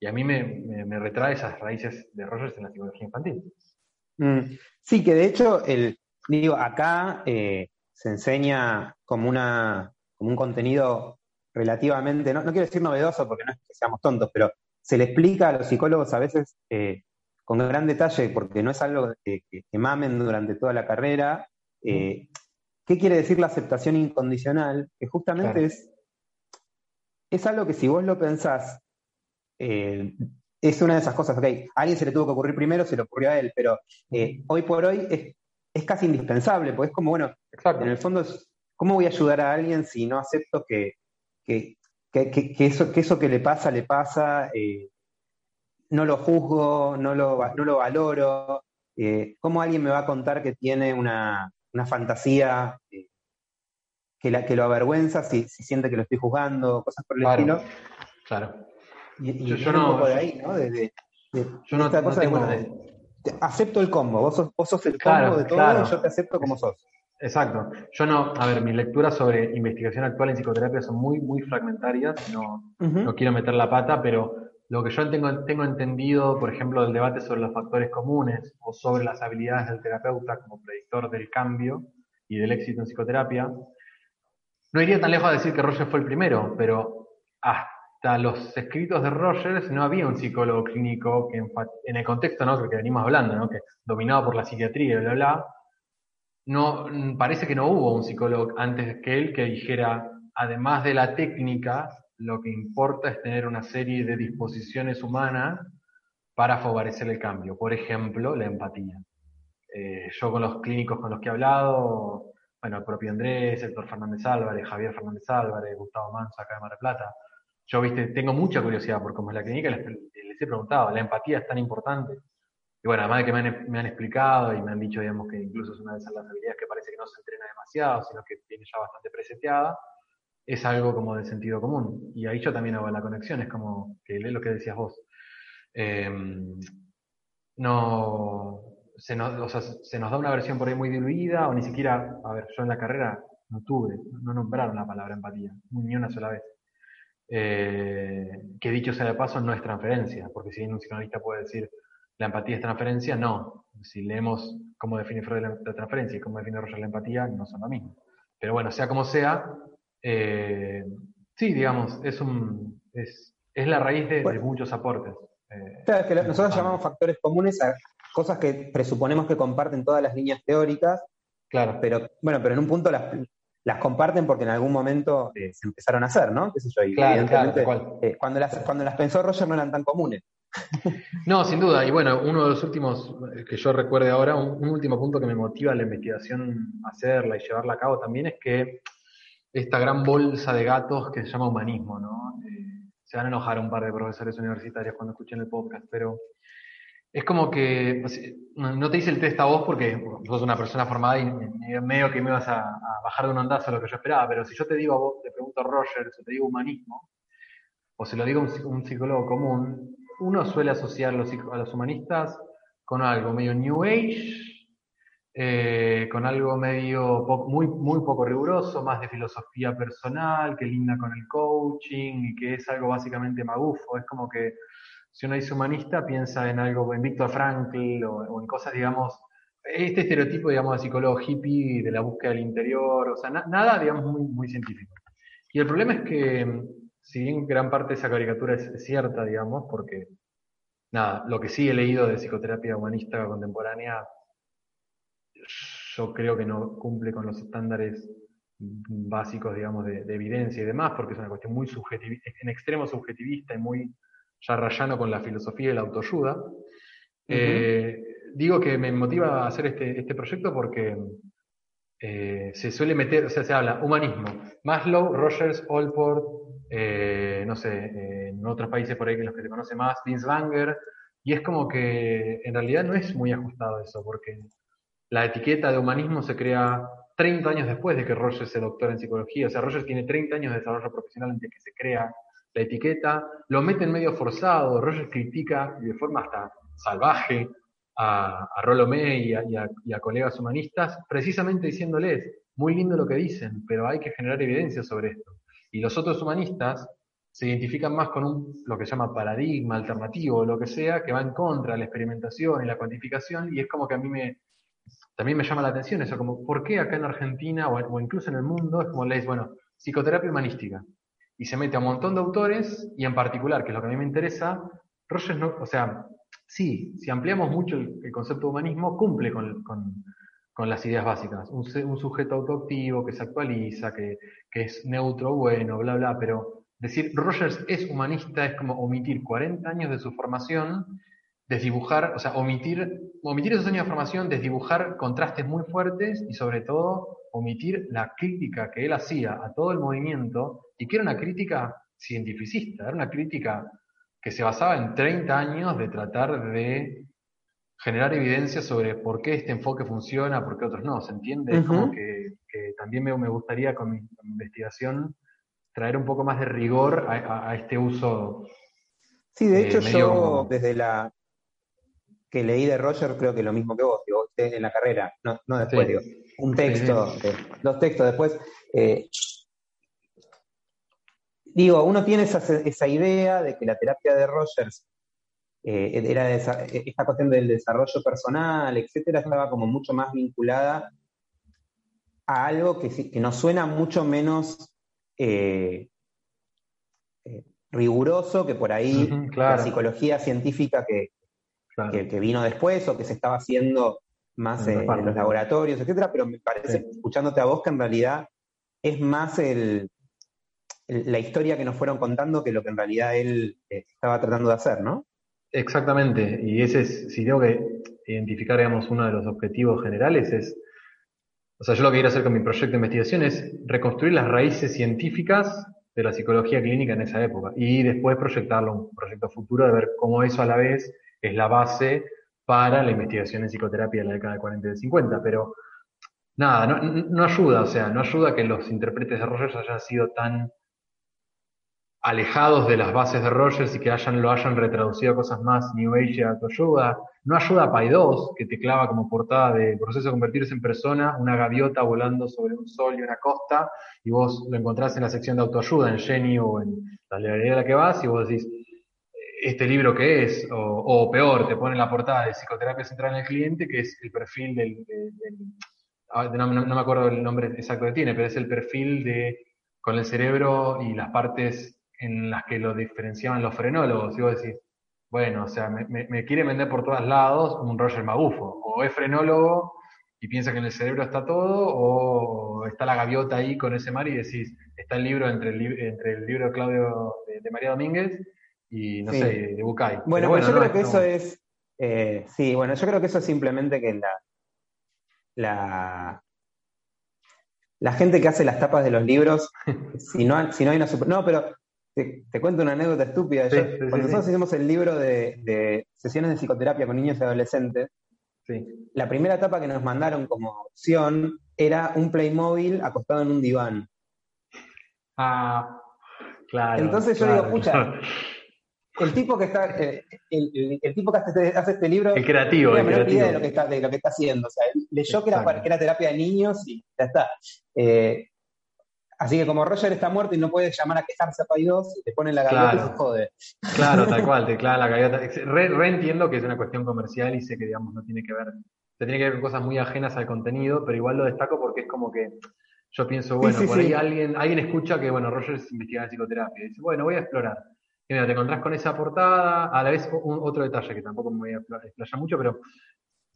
y a mí me, retrae esas raíces de Rogers en la psicología infantil. Mm, sí, que de hecho, el, digo, acá eh, se enseña como, una, como un contenido relativamente, no, quiero decir novedoso porque no es que seamos tontos, pero se le explica a los psicólogos a veces eh, con gran detalle, porque no es algo que, mamen durante toda la carrera. Eh, ¿Qué quiere decir la aceptación incondicional? Que justamente es, es algo que si vos lo pensás, eh, es una de esas cosas, ok, a alguien se le tuvo que ocurrir primero, se le ocurrió a él, pero hoy por hoy es es casi indispensable, porque es como, bueno, en el fondo, ¿cómo voy a ayudar a alguien si no acepto que, eso, que eso que le pasa, le pasa, eh, no lo juzgo, no lo, no lo valoro? Eh, ¿Cómo alguien me va a contar que tiene una, fantasía eh, que, la, que lo avergüenza si, siente que lo estoy juzgando, cosas por el estilo? Claro. Y, yo, no, un poco de ahí, ¿no? De, yo no, cosa tengo... de, acepto el combo, vos sos, el combo de todo y yo te acepto como sos. Exacto. Yo no, a ver, mis lecturas sobre investigación actual en psicoterapia son muy, muy fragmentarias, no, no quiero meter la pata, pero lo que yo tengo, tengo entendido, por ejemplo, del debate sobre los factores comunes o sobre las habilidades del terapeuta como predictor del cambio y del éxito en psicoterapia, no iría tan lejos a decir que Roger fue el primero, pero hasta los escritos de Rogers no había un psicólogo clínico que en, el contexto ¿no? que venimos hablando, ¿no? que dominado por la psiquiatría y bla, bla, no, parece que no hubo un psicólogo antes que él que dijera, además de la técnica, lo que importa es tener una serie de disposiciones humanas para favorecer el cambio. Por ejemplo, la empatía. Eh, yo con los clínicos con los que he hablado, bueno, el propio Andrés, el doctor Fernández Álvarez, Javier Fernández Álvarez, Gustavo Manso acá de Mar del Plata, yo viste, tengo mucha curiosidad por cómo es la clínica, les, les he preguntado, ¿la empatía es tan importante? Y bueno, además de que me han, explicado y me han dicho, digamos, que incluso es una de esas las habilidades que parece que no se entrena demasiado, sino que viene ya bastante preseteada, es algo como de sentido común. Y ahí yo también hago la conexión, es como que lo que decías vos. Eh, no, se nos da una versión por ahí muy diluida, o ni siquiera, a ver, yo en la carrera no tuve, no nombraron la palabra empatía, ni una sola vez. Eh, que dicho sea de paso, no es transferencia, porque si bien un psicoanalista puede decir la empatía es transferencia, no. Si leemos cómo define Freud la, transferencia y cómo define Roger la empatía, no son lo mismo. Pero bueno, sea como sea, eh, sí, digamos, es, un, es, es la raíz de, muchos aportes. Eh, claro, es que nosotros llamamos factores comunes a cosas que presuponemos que comparten todas las líneas teóricas. Claro. Pero bueno, pero en un punto las, las comparten porque en algún momento eh, se empezaron a hacer, ¿no? ¿Qué sé yo? claro, claro, eh, cuando, las, cuando las pensó Roger no eran tan comunes. No, sin duda. Y bueno, uno de los últimos que yo recuerde ahora, un, último punto que me motiva la investigación hacerla y llevarla a cabo también es que esta gran bolsa de gatos que se llama humanismo, ¿no? se van a enojar un par de profesores universitarios cuando escuchen el podcast, pero es como que no te hice el test a vos porque sos una persona formada y medio que me ibas a, bajar de un ondazo lo que yo esperaba, pero si yo te digo a vos, te pregunto a Roger, si te digo humanismo, o se lo digo a un, psicólogo común, uno suele asociar los, a los humanistas con algo medio New Age, eh, con algo medio muy, muy poco riguroso, más de filosofía personal, que linda con el coaching y que es algo básicamente magufo. Es como que si uno dice humanista, piensa en algo, en Víctor Frankl o, en cosas, digamos, este estereotipo, digamos, de psicólogo hippie, de la búsqueda del interior, o sea, nada, digamos, muy, muy científico. Y el problema es que, si bien gran parte de esa caricatura es, cierta, digamos, porque, nada, lo que sí he leído de psicoterapia humanista contemporánea, yo creo que no cumple con los estándares básicos, digamos, de, de evidencia y demás, porque es una cuestión muy subjetivista, en extremo subjetivista y muy ya rayando con la filosofía y la autoayuda. Eh, digo que me motiva a hacer este, este proyecto porque eh, se suele meter, o sea, se habla humanismo, Maslow, Rogers, Allport, eh, no sé, en otros países por ahí que los que se conoce más, Vince Banger, y es como que en realidad no es muy ajustado eso, porque la etiqueta de humanismo se crea 30 años después de que Rogers se doctora en psicología, o sea, Rogers tiene 30 años de desarrollo profesional antes de que se crea la etiqueta, lo meten medio forzado, Rogers critica de forma hasta salvaje a, a Rolomé y a, colegas humanistas, precisamente diciéndoles, muy lindo lo que dicen, pero hay que generar evidencia sobre esto. Y los otros humanistas se identifican más con un, lo que se llama paradigma alternativo o lo que sea, que va en contra de la experimentación y la cuantificación, y es como que a mí me, también me llama la atención eso, como, ¿por qué acá en Argentina o, incluso en el mundo es como lees, bueno, psicoterapia humanística? y se mete a un montón de autores, y en particular, que es lo que a mí me interesa, Rogers no, o sea, sí, si ampliamos mucho el, concepto de humanismo, cumple con, las ideas básicas. Un, sujeto autoactivo que se actualiza, que, es neutro, bueno, bla, bla, pero decir Rogers es humanista es como omitir 40 años de su formación, desdibujar, o sea, omitir, omitir esos años de formación, desdibujar contrastes muy fuertes y sobre todo omitir la crítica que él hacía a todo el movimiento y que era una crítica cientificista, era una crítica que se basaba en 30 años de tratar de generar evidencia sobre por qué este enfoque funciona, por qué otros no, ¿se entiende? como que, también me, gustaría con mi, investigación traer un poco más de rigor a, este uso. Sí, de hecho yo desde la que leí de Roger creo que lo mismo que vos, digo, en la carrera, no, no después, digo, un texto, dos textos después. Eh, digo, uno tiene esa, idea de que la terapia de Rogers eh, era esa, esta cuestión del desarrollo personal, etcétera, estaba como mucho más vinculada a algo que, que nos suena mucho menos eh, eh, riguroso que por ahí la psicología científica que, que, vino después o que se estaba haciendo más en, los laboratorios, etcétera, pero me parece, escuchándote a vos, que en realidad es más el, la historia que nos fueron contando que lo que en realidad él eh, estaba tratando de hacer, ¿no? Exactamente, y ese es, si tengo que identificar, digamos, uno de los objetivos generales es, o sea, yo lo que quiero hacer con mi proyecto de investigación es reconstruir las raíces científicas de la psicología clínica en esa época y después proyectarlo a un proyecto futuro de ver cómo eso a la vez es la base para la investigación en psicoterapia de la década de 40 y de 50, pero nada, no, no ayuda, o sea, no ayuda que los intérpretes de Rogers hayan sido tan alejados de las bases de Rogers y que hayan, lo hayan retraducido a cosas más New Age autoayuda. No ayuda a Pai 2, que te clava como portada de proceso de convertirse en persona, una gaviota volando sobre un sol y una costa, y vos lo encontrás en la sección de autoayuda, en Jenny o en la librería a la que vas, y vos decís, ¿este libro qué es? O, peor, te pone la portada de psicoterapia central en el cliente, que es el perfil del... Ah, no, no me acuerdo el nombre exacto que tiene, pero es el perfil de con el cerebro y las partes en las que lo diferenciaban los frenólogos. Y vos decís, bueno, o sea, me, me, quiere vender por todos lados un Roger Magufo. O es frenólogo y piensa que en el cerebro está todo, o está la gaviota ahí con ese mar y decís, está el libro entre el, entre el libro de Claudio de, María Domínguez y, no sé, de Bucay. Bueno, yo creo que eso es, eh, sí, bueno, yo creo que eso es simplemente que la, la, la gente que hace las tapas de los libros, si no, si no hay una super... No, pero te, cuento una anécdota estúpida. cuando nosotros hicimos el libro de, sesiones de psicoterapia con niños y adolescentes, la primera etapa que nos mandaron como opción era un Playmobil acostado en un diván. Ah, claro. Entonces yo digo, pucha, el tipo que está, eh, el, tipo que hace este, libro, el creativo, el creativo. de lo que está, de lo que está haciendo. O sea, leyó que era, que era, terapia de niños y ya está. Eh, Así que como Roger está muerto y no puede llamar a quejarse a Pay 2, te ponen la gaviota y se jode. Claro, tal cual, te clava la gaviota. Re, entiendo que es una cuestión comercial y sé que, digamos, no tiene que ver, se tiene que ver con cosas muy ajenas al contenido, pero igual lo destaco porque es como que yo pienso, bueno, por ahí alguien, alguien escucha que, bueno, Roger es investigador de psicoterapia y dice, bueno, voy a explorar. Y mira, te encontrás con esa portada, a la vez otro detalle que tampoco me voy a explayar mucho, pero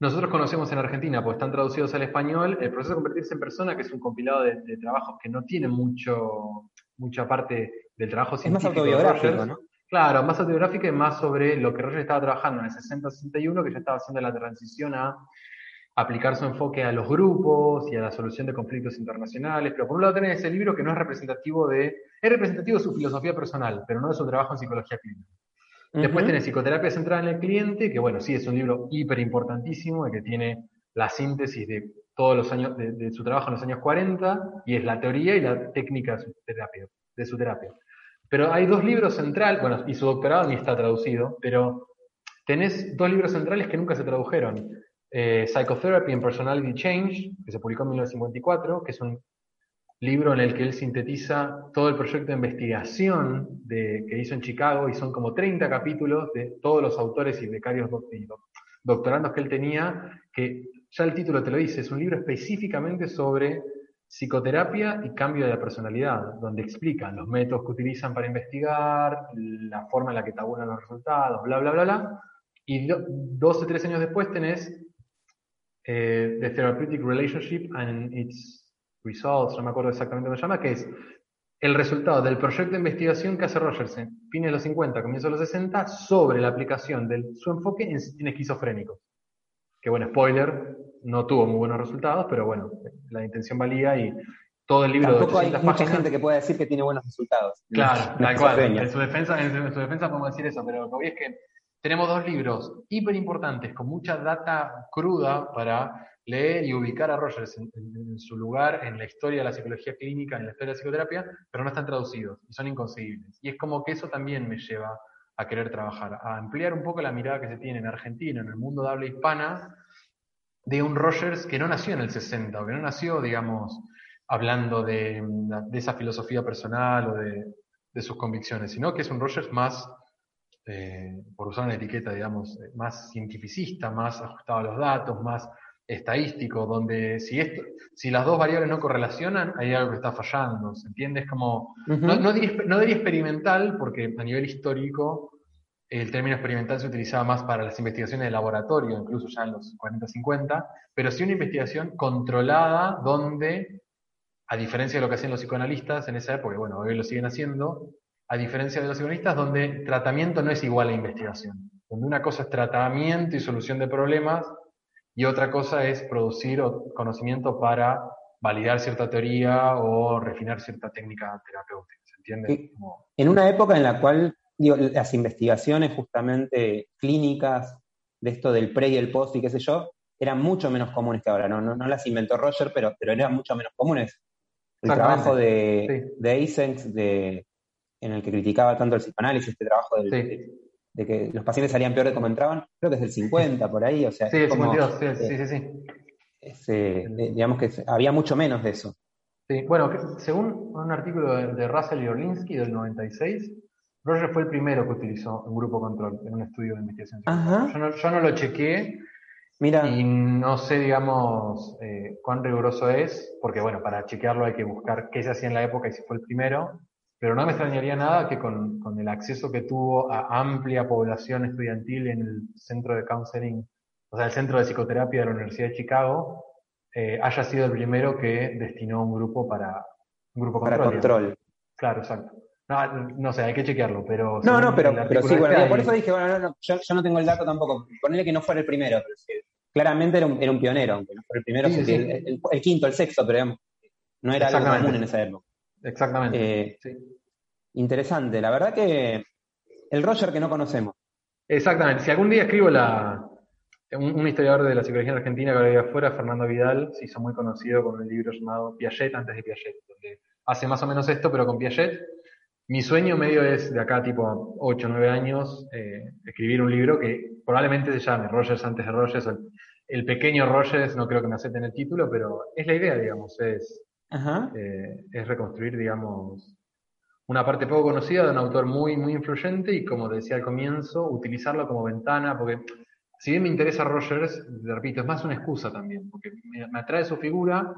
nosotros conocemos en Argentina, pues están traducidos al español, el proceso de convertirse en persona, que es un compilado de, trabajos que no tiene mucho, mucha parte del trabajo científico. Es más autobiográfico, ¿no? Claro, más autobiográfico y más sobre lo que Roger estaba trabajando en el 60-61, que ya estaba haciendo la transición a aplicar su enfoque a los grupos y a la solución de conflictos internacionales. Pero por un lado tenés ese libro que no es representativo de, es representativo de su filosofía personal, pero no de su trabajo en psicología clínica. Después tenés Psicoterapia Centrada en el Cliente, que bueno, sí es un libro hiper importantísimo, que tiene la síntesis de todos los años, de, su trabajo en los años 40, y es la teoría y la técnica de su terapia. De su terapia. Pero hay dos libros centrales, bueno, y su doctorado ni está traducido, pero tenés dos libros centrales que nunca se tradujeron. Eh, Psychotherapy and Personality Change, que se publicó en 1954, que es un libro en el que él sintetiza todo el proyecto de investigación de, que hizo en Chicago y son como 30 capítulos de todos los autores y becarios doctorandos que él tenía, que ya el título te lo dice, es un libro específicamente sobre psicoterapia y cambio de la personalidad, donde explican los métodos que utilizan para investigar, la forma en la que tabulan los resultados, bla, bla, bla, bla. Y 12, 13 años después tenés eh, The Therapeutic Relationship and Its Results, no me acuerdo exactamente cómo se llama, que es el resultado del proyecto de investigación que hace Rogers en fines de los 50, comienzos de los 60, sobre la aplicación de su enfoque en, esquizofrénicos. Que bueno, spoiler, no tuvo muy buenos resultados, pero bueno, la intención valía y todo el libro Tampoco de hay mucha gente que pueda decir que tiene buenos resultados. Claro, tal cual. En su, defensa, en su defensa podemos decir eso, pero lo que voy es que tenemos dos libros hiper importantes con mucha data cruda para leer y ubicar a Rogers en, su lugar en la historia de la psicología clínica, en la historia de la psicoterapia, pero no están traducidos y son inconseguibles. Y es como que eso también me lleva a querer trabajar, a ampliar un poco la mirada que se tiene en Argentina, en el mundo de habla hispana, de un Rogers que no nació en el 60, o que no nació, digamos, hablando de, esa filosofía personal o de, sus convicciones, sino que es un Rogers más, eh, por usar una etiqueta, digamos, más cientificista, más ajustado a los datos, más estadístico, donde si, esto, si las dos variables no correlacionan, hay algo que está fallando, ¿se entiende? Es como, no, diría, experimental, porque a nivel histórico el término experimental se utilizaba más para las investigaciones de laboratorio, incluso ya en los 40-50, pero sí una investigación controlada donde a diferencia de lo que hacían los psicoanalistas en esa época, bueno, hoy lo siguen haciendo, a diferencia de los psicoanalistas donde tratamiento no es igual a investigación, donde una cosa es tratamiento y solución de problemas y otra cosa es producir conocimiento para validar cierta teoría o refinar cierta técnica terapéutica, ¿se entiende? En una época en la cual las investigaciones justamente clínicas de esto del pre y el post y qué sé yo, eran mucho menos comunes que ahora. No, no, las inventó Roger, pero, pero eran mucho menos comunes. El trabajo de, sí. de en el que criticaba tanto el psicoanálisis, este trabajo de, que los pacientes salían peor de cómo entraban, creo que es del 50 por ahí. O sea, sí, el 52, sí, sí, sí. Eh, digamos que había mucho menos de eso. Sí, bueno, según un artículo de, Russell y Orlinsky del 96, Roger fue el primero que utilizó un grupo control en un estudio de investigación. Yo no, yo no, lo chequeé Mira. y no sé, digamos, eh, cuán riguroso es, porque bueno, para chequearlo hay que buscar qué se hacía en la época y si fue el primero, pero no me extrañaría nada que con, con el acceso que tuvo a amplia población estudiantil en el centro de counseling, o sea, el centro de psicoterapia de la Universidad de Chicago, eh, haya sido el primero que destinó un grupo para un grupo para control. Claro, exacto. No, no sé, hay que chequearlo, pero... No, no, pero, pero sí, bueno, por eso dije, bueno, no, yo, yo, no tengo el dato tampoco. Ponele que no fuera el primero, pero sí, claramente era un, era un, pionero, aunque no fuera el primero, El, quinto, el sexto, pero no era algo común en esa época. Exactamente. Eh, interesante, la verdad que el Roger que no conocemos. Exactamente, si algún día escribo la... Un, historiador de la psicología en Argentina que ahora vive afuera, Fernando Vidal, se hizo muy conocido con el libro llamado Piaget antes de Piaget, donde hace más o menos esto, pero con Piaget, mi sueño medio es, de acá tipo 8 o 9 años, eh, escribir un libro que probablemente se llame Rogers antes de Rogers, el, pequeño Rogers, no creo que me acepten el título, pero es la idea, digamos, es, eh, es reconstruir, digamos, una parte poco conocida de un autor muy, muy influyente y, como decía al comienzo, utilizarlo como ventana, porque si bien me interesa Rogers, repito, es más una excusa también, porque me atrae su figura,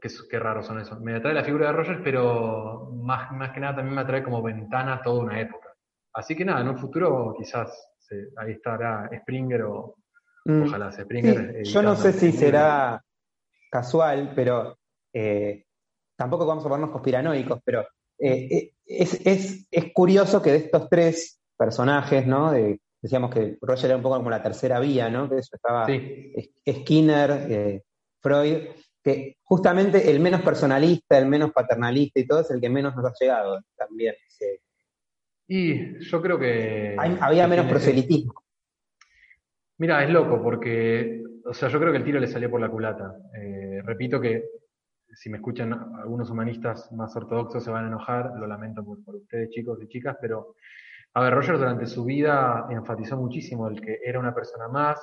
Qué, qué raros son eso. Me atrae la figura de Rogers, pero más, más que nada también me atrae como ventana toda una época. Así que nada, en un futuro quizás ahí estará Springer o mm. ojalá sea Springer. yo no sé si será casual, pero eh, tampoco vamos a ponernos conspiranoicos, pero eh, eh, es, es, es, curioso que de estos tres personajes, ¿no? De, decíamos que Roger era un poco como la tercera vía, ¿no? Que eso estaba Skinner, Freud, que justamente el menos personalista, el menos paternalista y todo es el que menos nos ha llegado también. Y yo creo que... había menos proselitismo. Mira, es loco porque, o sea, yo creo que el tiro le salió por la culata. Eh, repito que si me escuchan algunos humanistas más ortodoxos se van a enojar, lo lamento por, por ustedes chicos y chicas, pero a ver, Roger durante su vida enfatizó muchísimo el que era una persona más,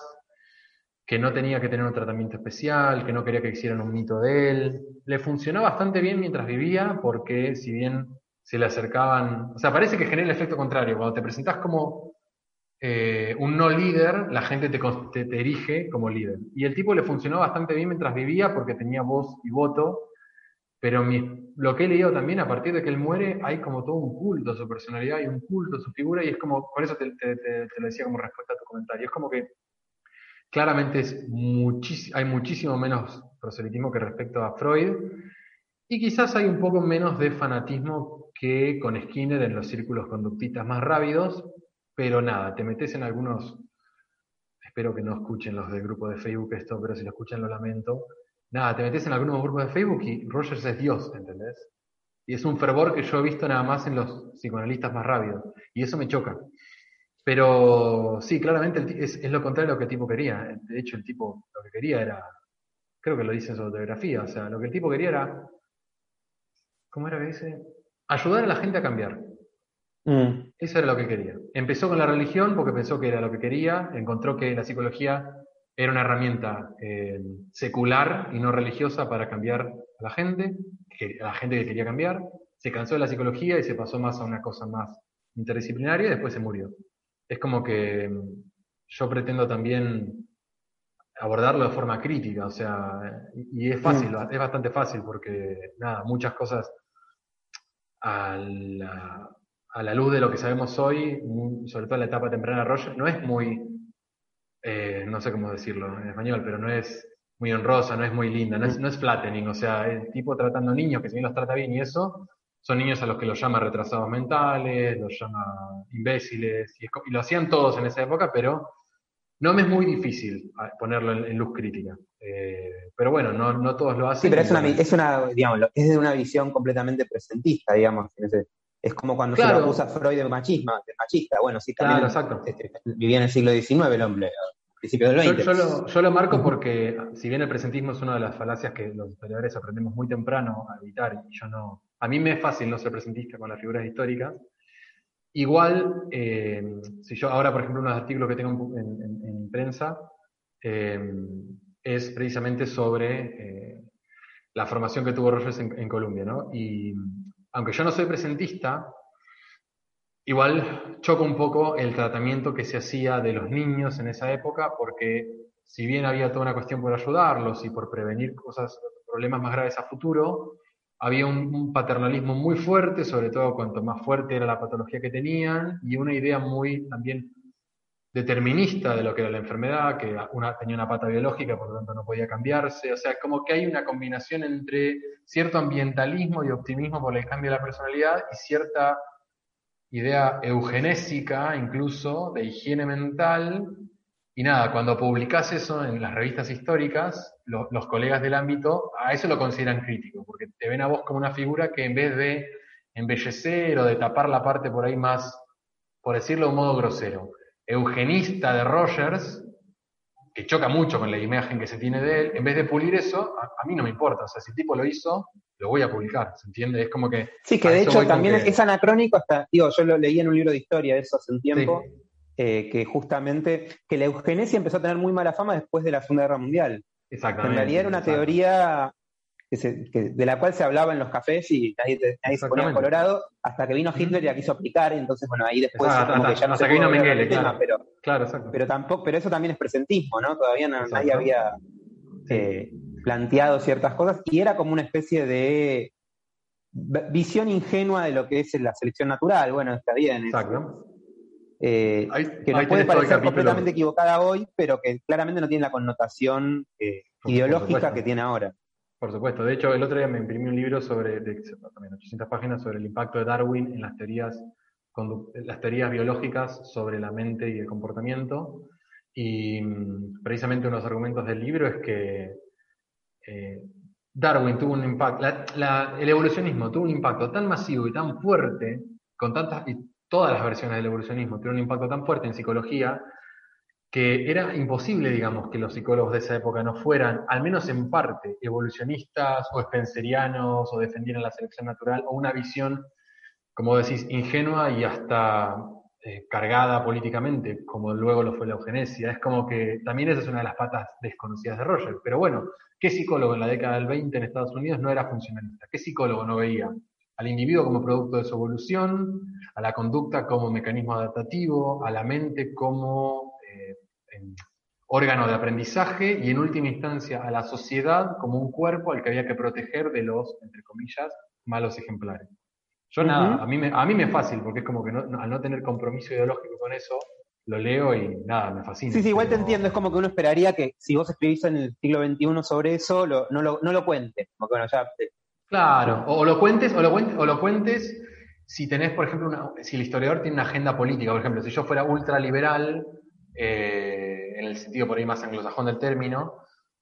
que no tenía que tener un tratamiento especial, que no quería que hicieran un mito de él. Le funcionó bastante bien mientras vivía, porque si bien se le acercaban, o sea, parece que genera el efecto contrario. Cuando te presentas como eh, un no líder, la gente te, te, erige como líder. Y el tipo le funcionó bastante bien mientras vivía porque tenía voz y voto, pero mi, lo que he leído también, a partir de que él muere, hay como todo un culto a su personalidad y un culto a su figura, y es como, por eso te, te lo decía como respuesta a tu comentario, es como que Claramente es hay muchísimo menos proselitismo que respecto a Freud y quizás hay un poco menos de fanatismo que con Skinner en los círculos conductistas más rápidos, pero nada, te metes en algunos, espero que no escuchen los del grupo de Facebook esto, pero si lo escuchan lo lamento, nada, te metes en algunos grupos de Facebook y Rogers es Dios, ¿entendés? Y es un fervor que yo he visto nada más en los psicoanalistas más rápidos, y eso me choca. Pero sí, claramente es, lo contrario de lo que el tipo quería. De hecho, el tipo lo que quería era, creo que lo dice en su autobiografía, o sea, lo que el tipo quería era, ¿cómo era que dice? Ayudar a la gente a cambiar. Mm. Eso era lo que quería. Empezó con la religión porque pensó que era lo que quería, encontró que la psicología era una herramienta eh, secular y no religiosa para cambiar a la gente, a la gente que quería cambiar. Se cansó de la psicología y se pasó más a una cosa más interdisciplinaria y después se murió es como que mm, yo pretendo también abordarlo de forma crítica, o sea, y es fácil, es bastante fácil porque, nada, muchas cosas a la, luz de lo que sabemos hoy, sobre todo en la etapa temprana de Roger, no es muy, eh, no sé cómo decirlo en español, pero no es muy honrosa, no es muy linda, no es, no es flattening, o sea, el tipo tratando niños, que si bien los trata bien y eso, son niños a los que los llama retrasados mentales, los llama imbéciles, y, lo hacían todos en esa época, pero no me es muy difícil ah, ponerlo en, luz crítica. Eh, pero bueno, no, no, todos lo hacen. Sí, pero es una, es una, digamos, es de una visión completamente presentista, digamos. Es como cuando se lo acusa Freud de machismo, de machista. Bueno, sí, también este, vivía en el siglo XIX el hombre, principio del XX. Yo, yo, lo, marco porque, si bien el presentismo es una de las falacias que los historiadores aprendemos muy temprano a evitar, y yo no. A mí me es fácil no ser presentista con las figuras históricas. Igual, eh, si yo ahora, por ejemplo, uno de los artículos que tengo en, prensa eh, es precisamente sobre eh, la formación que tuvo Rogers en, en Colombia, ¿no? Y aunque yo no soy presentista, igual choca un poco el tratamiento que se hacía de los niños en esa época, porque si bien había toda una cuestión por ayudarlos y por prevenir cosas, problemas más graves a futuro, había un, paternalismo muy fuerte, sobre todo cuanto más fuerte era la patología que tenían, y una idea muy también determinista de lo que era la enfermedad, que tenía una pata biológica, por lo tanto no podía cambiarse. O sea, como que hay una combinación entre cierto ambientalismo y optimismo por el cambio de la personalidad y cierta idea eugenésica, incluso, de higiene mental. Y nada, cuando publicás eso en las revistas históricas, los colegas del ámbito a eso lo consideran crítico, porque te ven a vos como una figura que en vez de embellecer o de tapar la parte por ahí más, por decirlo de un modo grosero, eugenista de Rogers, que choca mucho con la imagen que se tiene de él, en vez de pulir eso, a, mí no me importa. O sea, si el tipo lo hizo, lo voy a publicar, ¿se entiende? Es como que... Sí, que de hecho también es anacrónico hasta, digo, yo lo leí en un libro de historia eso hace un tiempo, eh, que justamente, que la eugenesia empezó a tener muy mala fama después de la Segunda Guerra Mundial. Exactamente. En realidad era una teoría de la cual se hablaba en los cafés y nadie, se ponía colorado, hasta que vino Hitler y la quiso aplicar, entonces bueno, ahí después como que ya no se vino el tema, pero, pero tampoco, pero eso también es presentismo, ¿no? Todavía nadie había eh, planteado ciertas cosas, y era como una especie de visión ingenua de lo que es la selección natural. Bueno, está bien. Exacto. Eh, que no puede parecer completamente equivocada hoy, pero que claramente no tiene la connotación eh, ideológica que tiene ahora. Por supuesto. De hecho, el otro día me imprimí un libro sobre, de, también 800 páginas, sobre el impacto de Darwin en las teorías, las teorías biológicas sobre la mente y el comportamiento. Y mm, precisamente uno de los argumentos del libro es que eh, Darwin tuvo un impacto, el evolucionismo tuvo un impacto tan masivo y tan fuerte, con tantas, y todas las versiones del evolucionismo tuvieron un impacto tan fuerte en psicología, que era imposible, digamos, que los psicólogos de esa época no fueran, al menos en parte, evolucionistas o spencerianos o defendieran la selección natural o una visión, como decís, ingenua y hasta eh, cargada políticamente, como luego lo fue la eugenesia. Es como que también esa es una de las patas desconocidas de Roger. Pero bueno, ¿qué psicólogo en la década del 20 en Estados Unidos no era funcionalista? ¿Qué psicólogo no veía al individuo como producto de su evolución, a la conducta como mecanismo adaptativo, a la mente como órgano de aprendizaje y en última instancia a la sociedad como un cuerpo al que había que proteger de los, entre comillas, malos ejemplares. Yo nada, a mí, me, a mí me es fácil porque es como que al no tener compromiso ideológico con eso, lo leo y nada, me fascina. Sí, sí, igual te entiendo, es como que uno esperaría que si vos escribís en el siglo XXI sobre eso, no, lo, no lo cuentes. Claro, o, lo cuentes, o lo cuentes, o lo cuentes si tenés, por ejemplo, una, si el historiador tiene una agenda política, por ejemplo, si yo fuera ultraliberal, eh, en el sentido por ahí más anglosajón del término,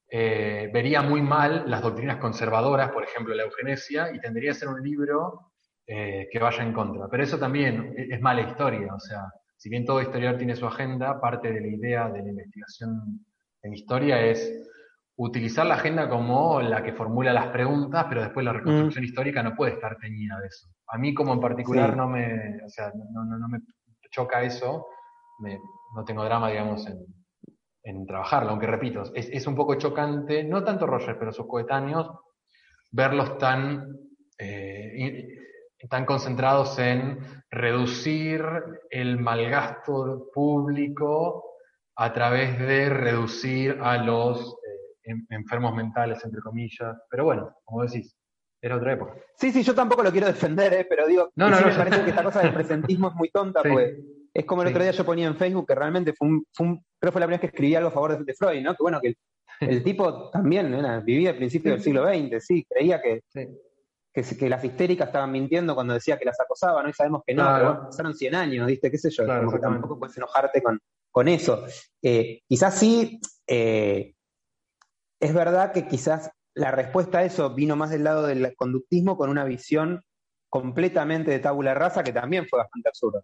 eh, vería muy mal las doctrinas conservadoras, por ejemplo, la eugenesia, y tendría que ser un libro eh, que vaya en contra. Pero eso también es mala historia, o sea, si bien todo historiador tiene su agenda, parte de la idea de la investigación en historia es utilizar la agenda como la que formula las preguntas, pero después la reconstrucción mm. histórica no puede estar teñida de eso. A mí como en particular no me, o sea, no, no, no me choca eso, me, no tengo drama, digamos, en, en trabajarlo, aunque repito, es, es, un poco chocante, no tanto Roger, pero sus coetáneos, verlos tan, eh, tan concentrados en reducir el malgasto público a través de reducir a los eh, enfermos mentales, entre comillas. Pero bueno, como decís, era otra época. Sí, sí, yo tampoco lo quiero defender, ¿eh? pero digo, no, no, me parece que esta cosa del presentismo es muy tonta, porque es como el otro día yo ponía en Facebook que realmente fue un, fue creo fue la primera vez que escribí algo a favor de, Freud, ¿no? Que bueno, que El tipo también vivía al principio del siglo XX, sí, creía que, que, las histéricas estaban mintiendo cuando decía que las acosaban, hoy sabemos que no, pero pasaron 100 años, ¿viste? ¿Qué sé yo? como que tampoco puedes enojarte con, con eso. Eh, quizás sí, eh, es verdad que quizás la respuesta a eso vino más del lado del conductismo con una visión completamente de tabula rasa que también fue bastante absurda.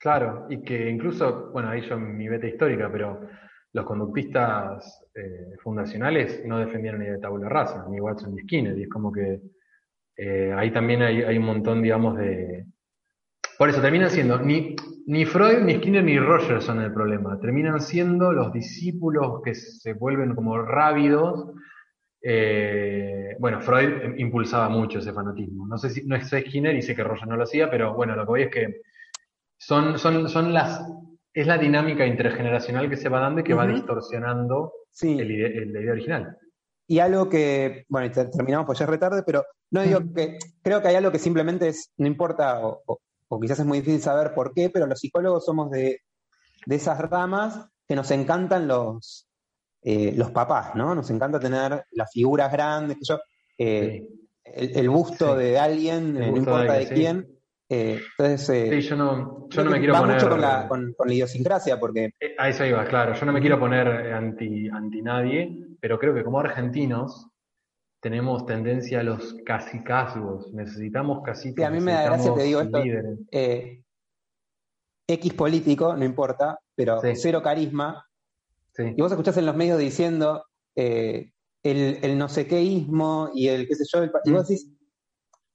Claro, y que incluso, bueno, ahí yo mi beta histórica, pero los conductistas eh, fundacionales no defendieron ni de tabula rasa, ni Watson ni Skinner, y es como que eh, ahí también hay, un montón, digamos, de... Por eso terminan siendo, ni, ni Freud, ni Skinner, ni Rogers son el problema, terminan siendo los discípulos que se vuelven como rávidos eh, bueno, Freud impulsaba mucho ese fanatismo. No sé si no es Skinner y sé que Roger no lo hacía, pero bueno, lo que voy es que son, son, son las, es la dinámica intergeneracional que se va dando y que va distorsionando el, la idea original. Y algo que, bueno, terminamos pues ya es retarde, pero no digo que, creo que hay algo que simplemente es, no importa, o, quizás es muy difícil saber por qué, pero los psicólogos somos de, de esas ramas que nos encantan los, eh, los papás, ¿no? Nos encanta tener las figuras grandes, que yo, eh, el, busto de alguien, no importa de, quién. Eh, entonces, yo no, yo no me quiero poner. mucho con la, con, la idiosincrasia, porque. A eso iba, claro. Yo no me quiero poner anti, anti nadie, pero creo que como argentinos tenemos tendencia a los casicazgos. Necesitamos casi. Sí, a mí me da gracia, te digo esto. X político, no importa, pero cero carisma, y vos escuchás en los medios diciendo eh, el, no sé quéismo y el qué sé yo, y vos mm. decís,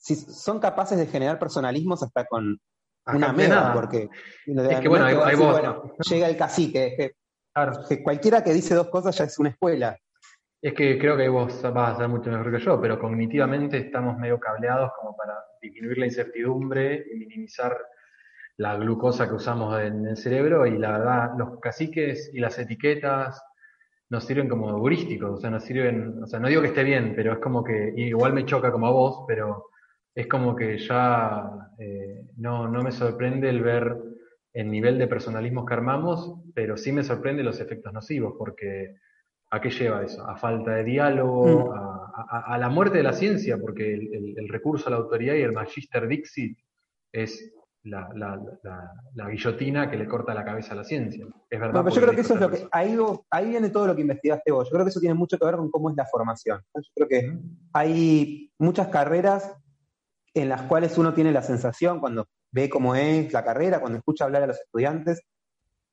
si son capaces de generar personalismos hasta con una mega, porque es que bueno, hay, vos, llega el cacique, que, cualquiera que dice dos cosas ya es una escuela. Es que creo que vos vas a ser mucho mejor que yo, pero cognitivamente estamos medio cableados como para disminuir la incertidumbre y minimizar la glucosa que usamos en el cerebro y la verdad, los caciques y las etiquetas nos sirven como heurísticos, o sea, nos sirven, o sea, no digo que esté bien, pero es como que, igual me choca como a vos, pero es como que ya eh, no, no me sorprende el ver el nivel de personalismos que armamos, pero sí me sorprende los efectos nocivos, porque ¿a qué lleva eso? A falta de diálogo, mm. a, la muerte de la ciencia, porque el, el recurso a la autoridad y el magister dixit es la, la, guillotina que le corta la cabeza a la ciencia. Es verdad. yo creo que eso es lo que. Ahí, ahí viene todo lo que investigaste vos. Yo creo que eso tiene mucho que ver con cómo es la formación. Yo creo que hay muchas carreras en las cuales uno tiene la sensación, cuando ve cómo es la carrera, cuando escucha hablar a los estudiantes,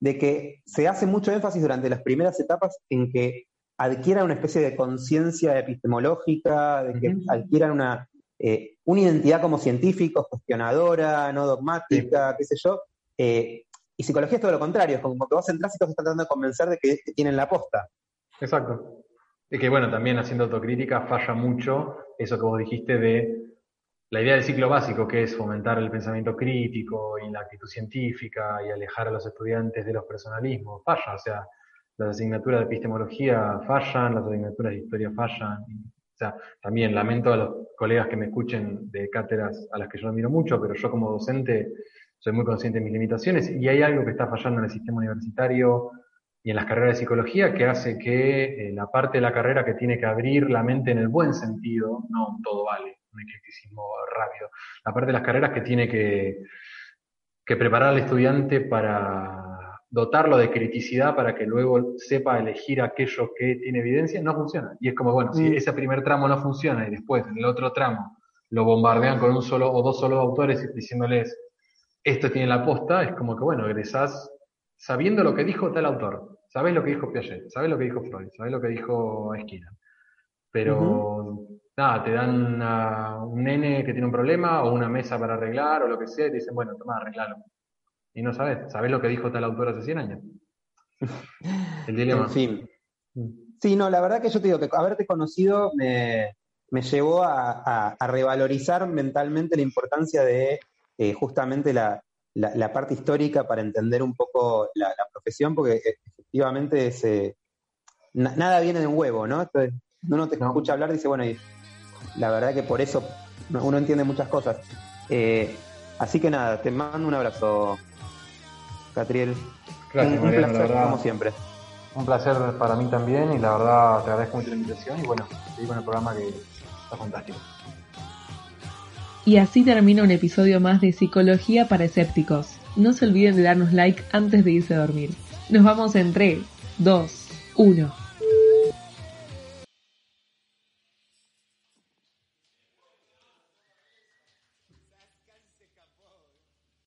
de que se hace mucho énfasis durante las primeras etapas en que adquieran una especie de conciencia epistemológica, de que adquieran una eh, una identidad como científico, cuestionadora, no dogmática, qué sé yo. Eh, y psicología es todo lo contrario, es como que vos entras y te estás tratando de convencer de que, tienen la posta. Exacto. Y que bueno, también haciendo autocrítica falla mucho eso que vos dijiste de la idea del ciclo básico, que es fomentar el pensamiento crítico y la actitud científica y alejar a los estudiantes de los personalismos. Falla, o sea, las asignaturas de epistemología fallan, las asignaturas de historia fallan, sea, también lamento a los colegas que me escuchen de cátedras a las que yo admiro mucho, pero yo como docente soy muy consciente de mis limitaciones y hay algo que está fallando en el sistema universitario y en las carreras de psicología que hace que eh, la parte de la carrera que tiene que abrir la mente en el buen sentido, no todo vale, un eclecticismo rápido, la parte de las carreras que tiene que, que preparar al estudiante para dotarlo de criticidad para que luego sepa elegir aquello que tiene evidencia, no funciona. Y es como, bueno, si mm. ese primer tramo no funciona y después en el otro tramo lo bombardean con un solo o dos solos autores diciéndoles, esto tiene la posta, es como que, bueno, egresás sabiendo lo que dijo tal autor, sabes lo que dijo Piaget, sabes lo que dijo Freud, sabes lo que dijo Esquina. Pero, nada, te dan un nene que tiene un problema o una mesa para arreglar o lo que sea y te dicen, bueno, toma, arreglalo y no sabes, ¿sabes lo que dijo tal autor hace 100 años? El dilema. En fin. Sí, no, la verdad que yo te digo que haberte conocido me, llevó a, revalorizar mentalmente la importancia de eh, justamente la, parte histórica para entender un poco la, profesión, porque eh, efectivamente es, eh, nada viene de un huevo, ¿no? Entonces, uno te escucha hablar y dice, bueno, y la verdad que por eso uno entiende muchas cosas. así que nada, te mando un abrazo, Catriel. Gracias, un, placer, como siempre. un placer para mí también y la verdad te agradezco mucho la invitación y bueno, seguir con el programa que está fantástico. Y así termina un episodio más de Psicología para Escépticos. No se olviden de darnos like antes de irse a dormir. Nos vamos en 3, 2, 1.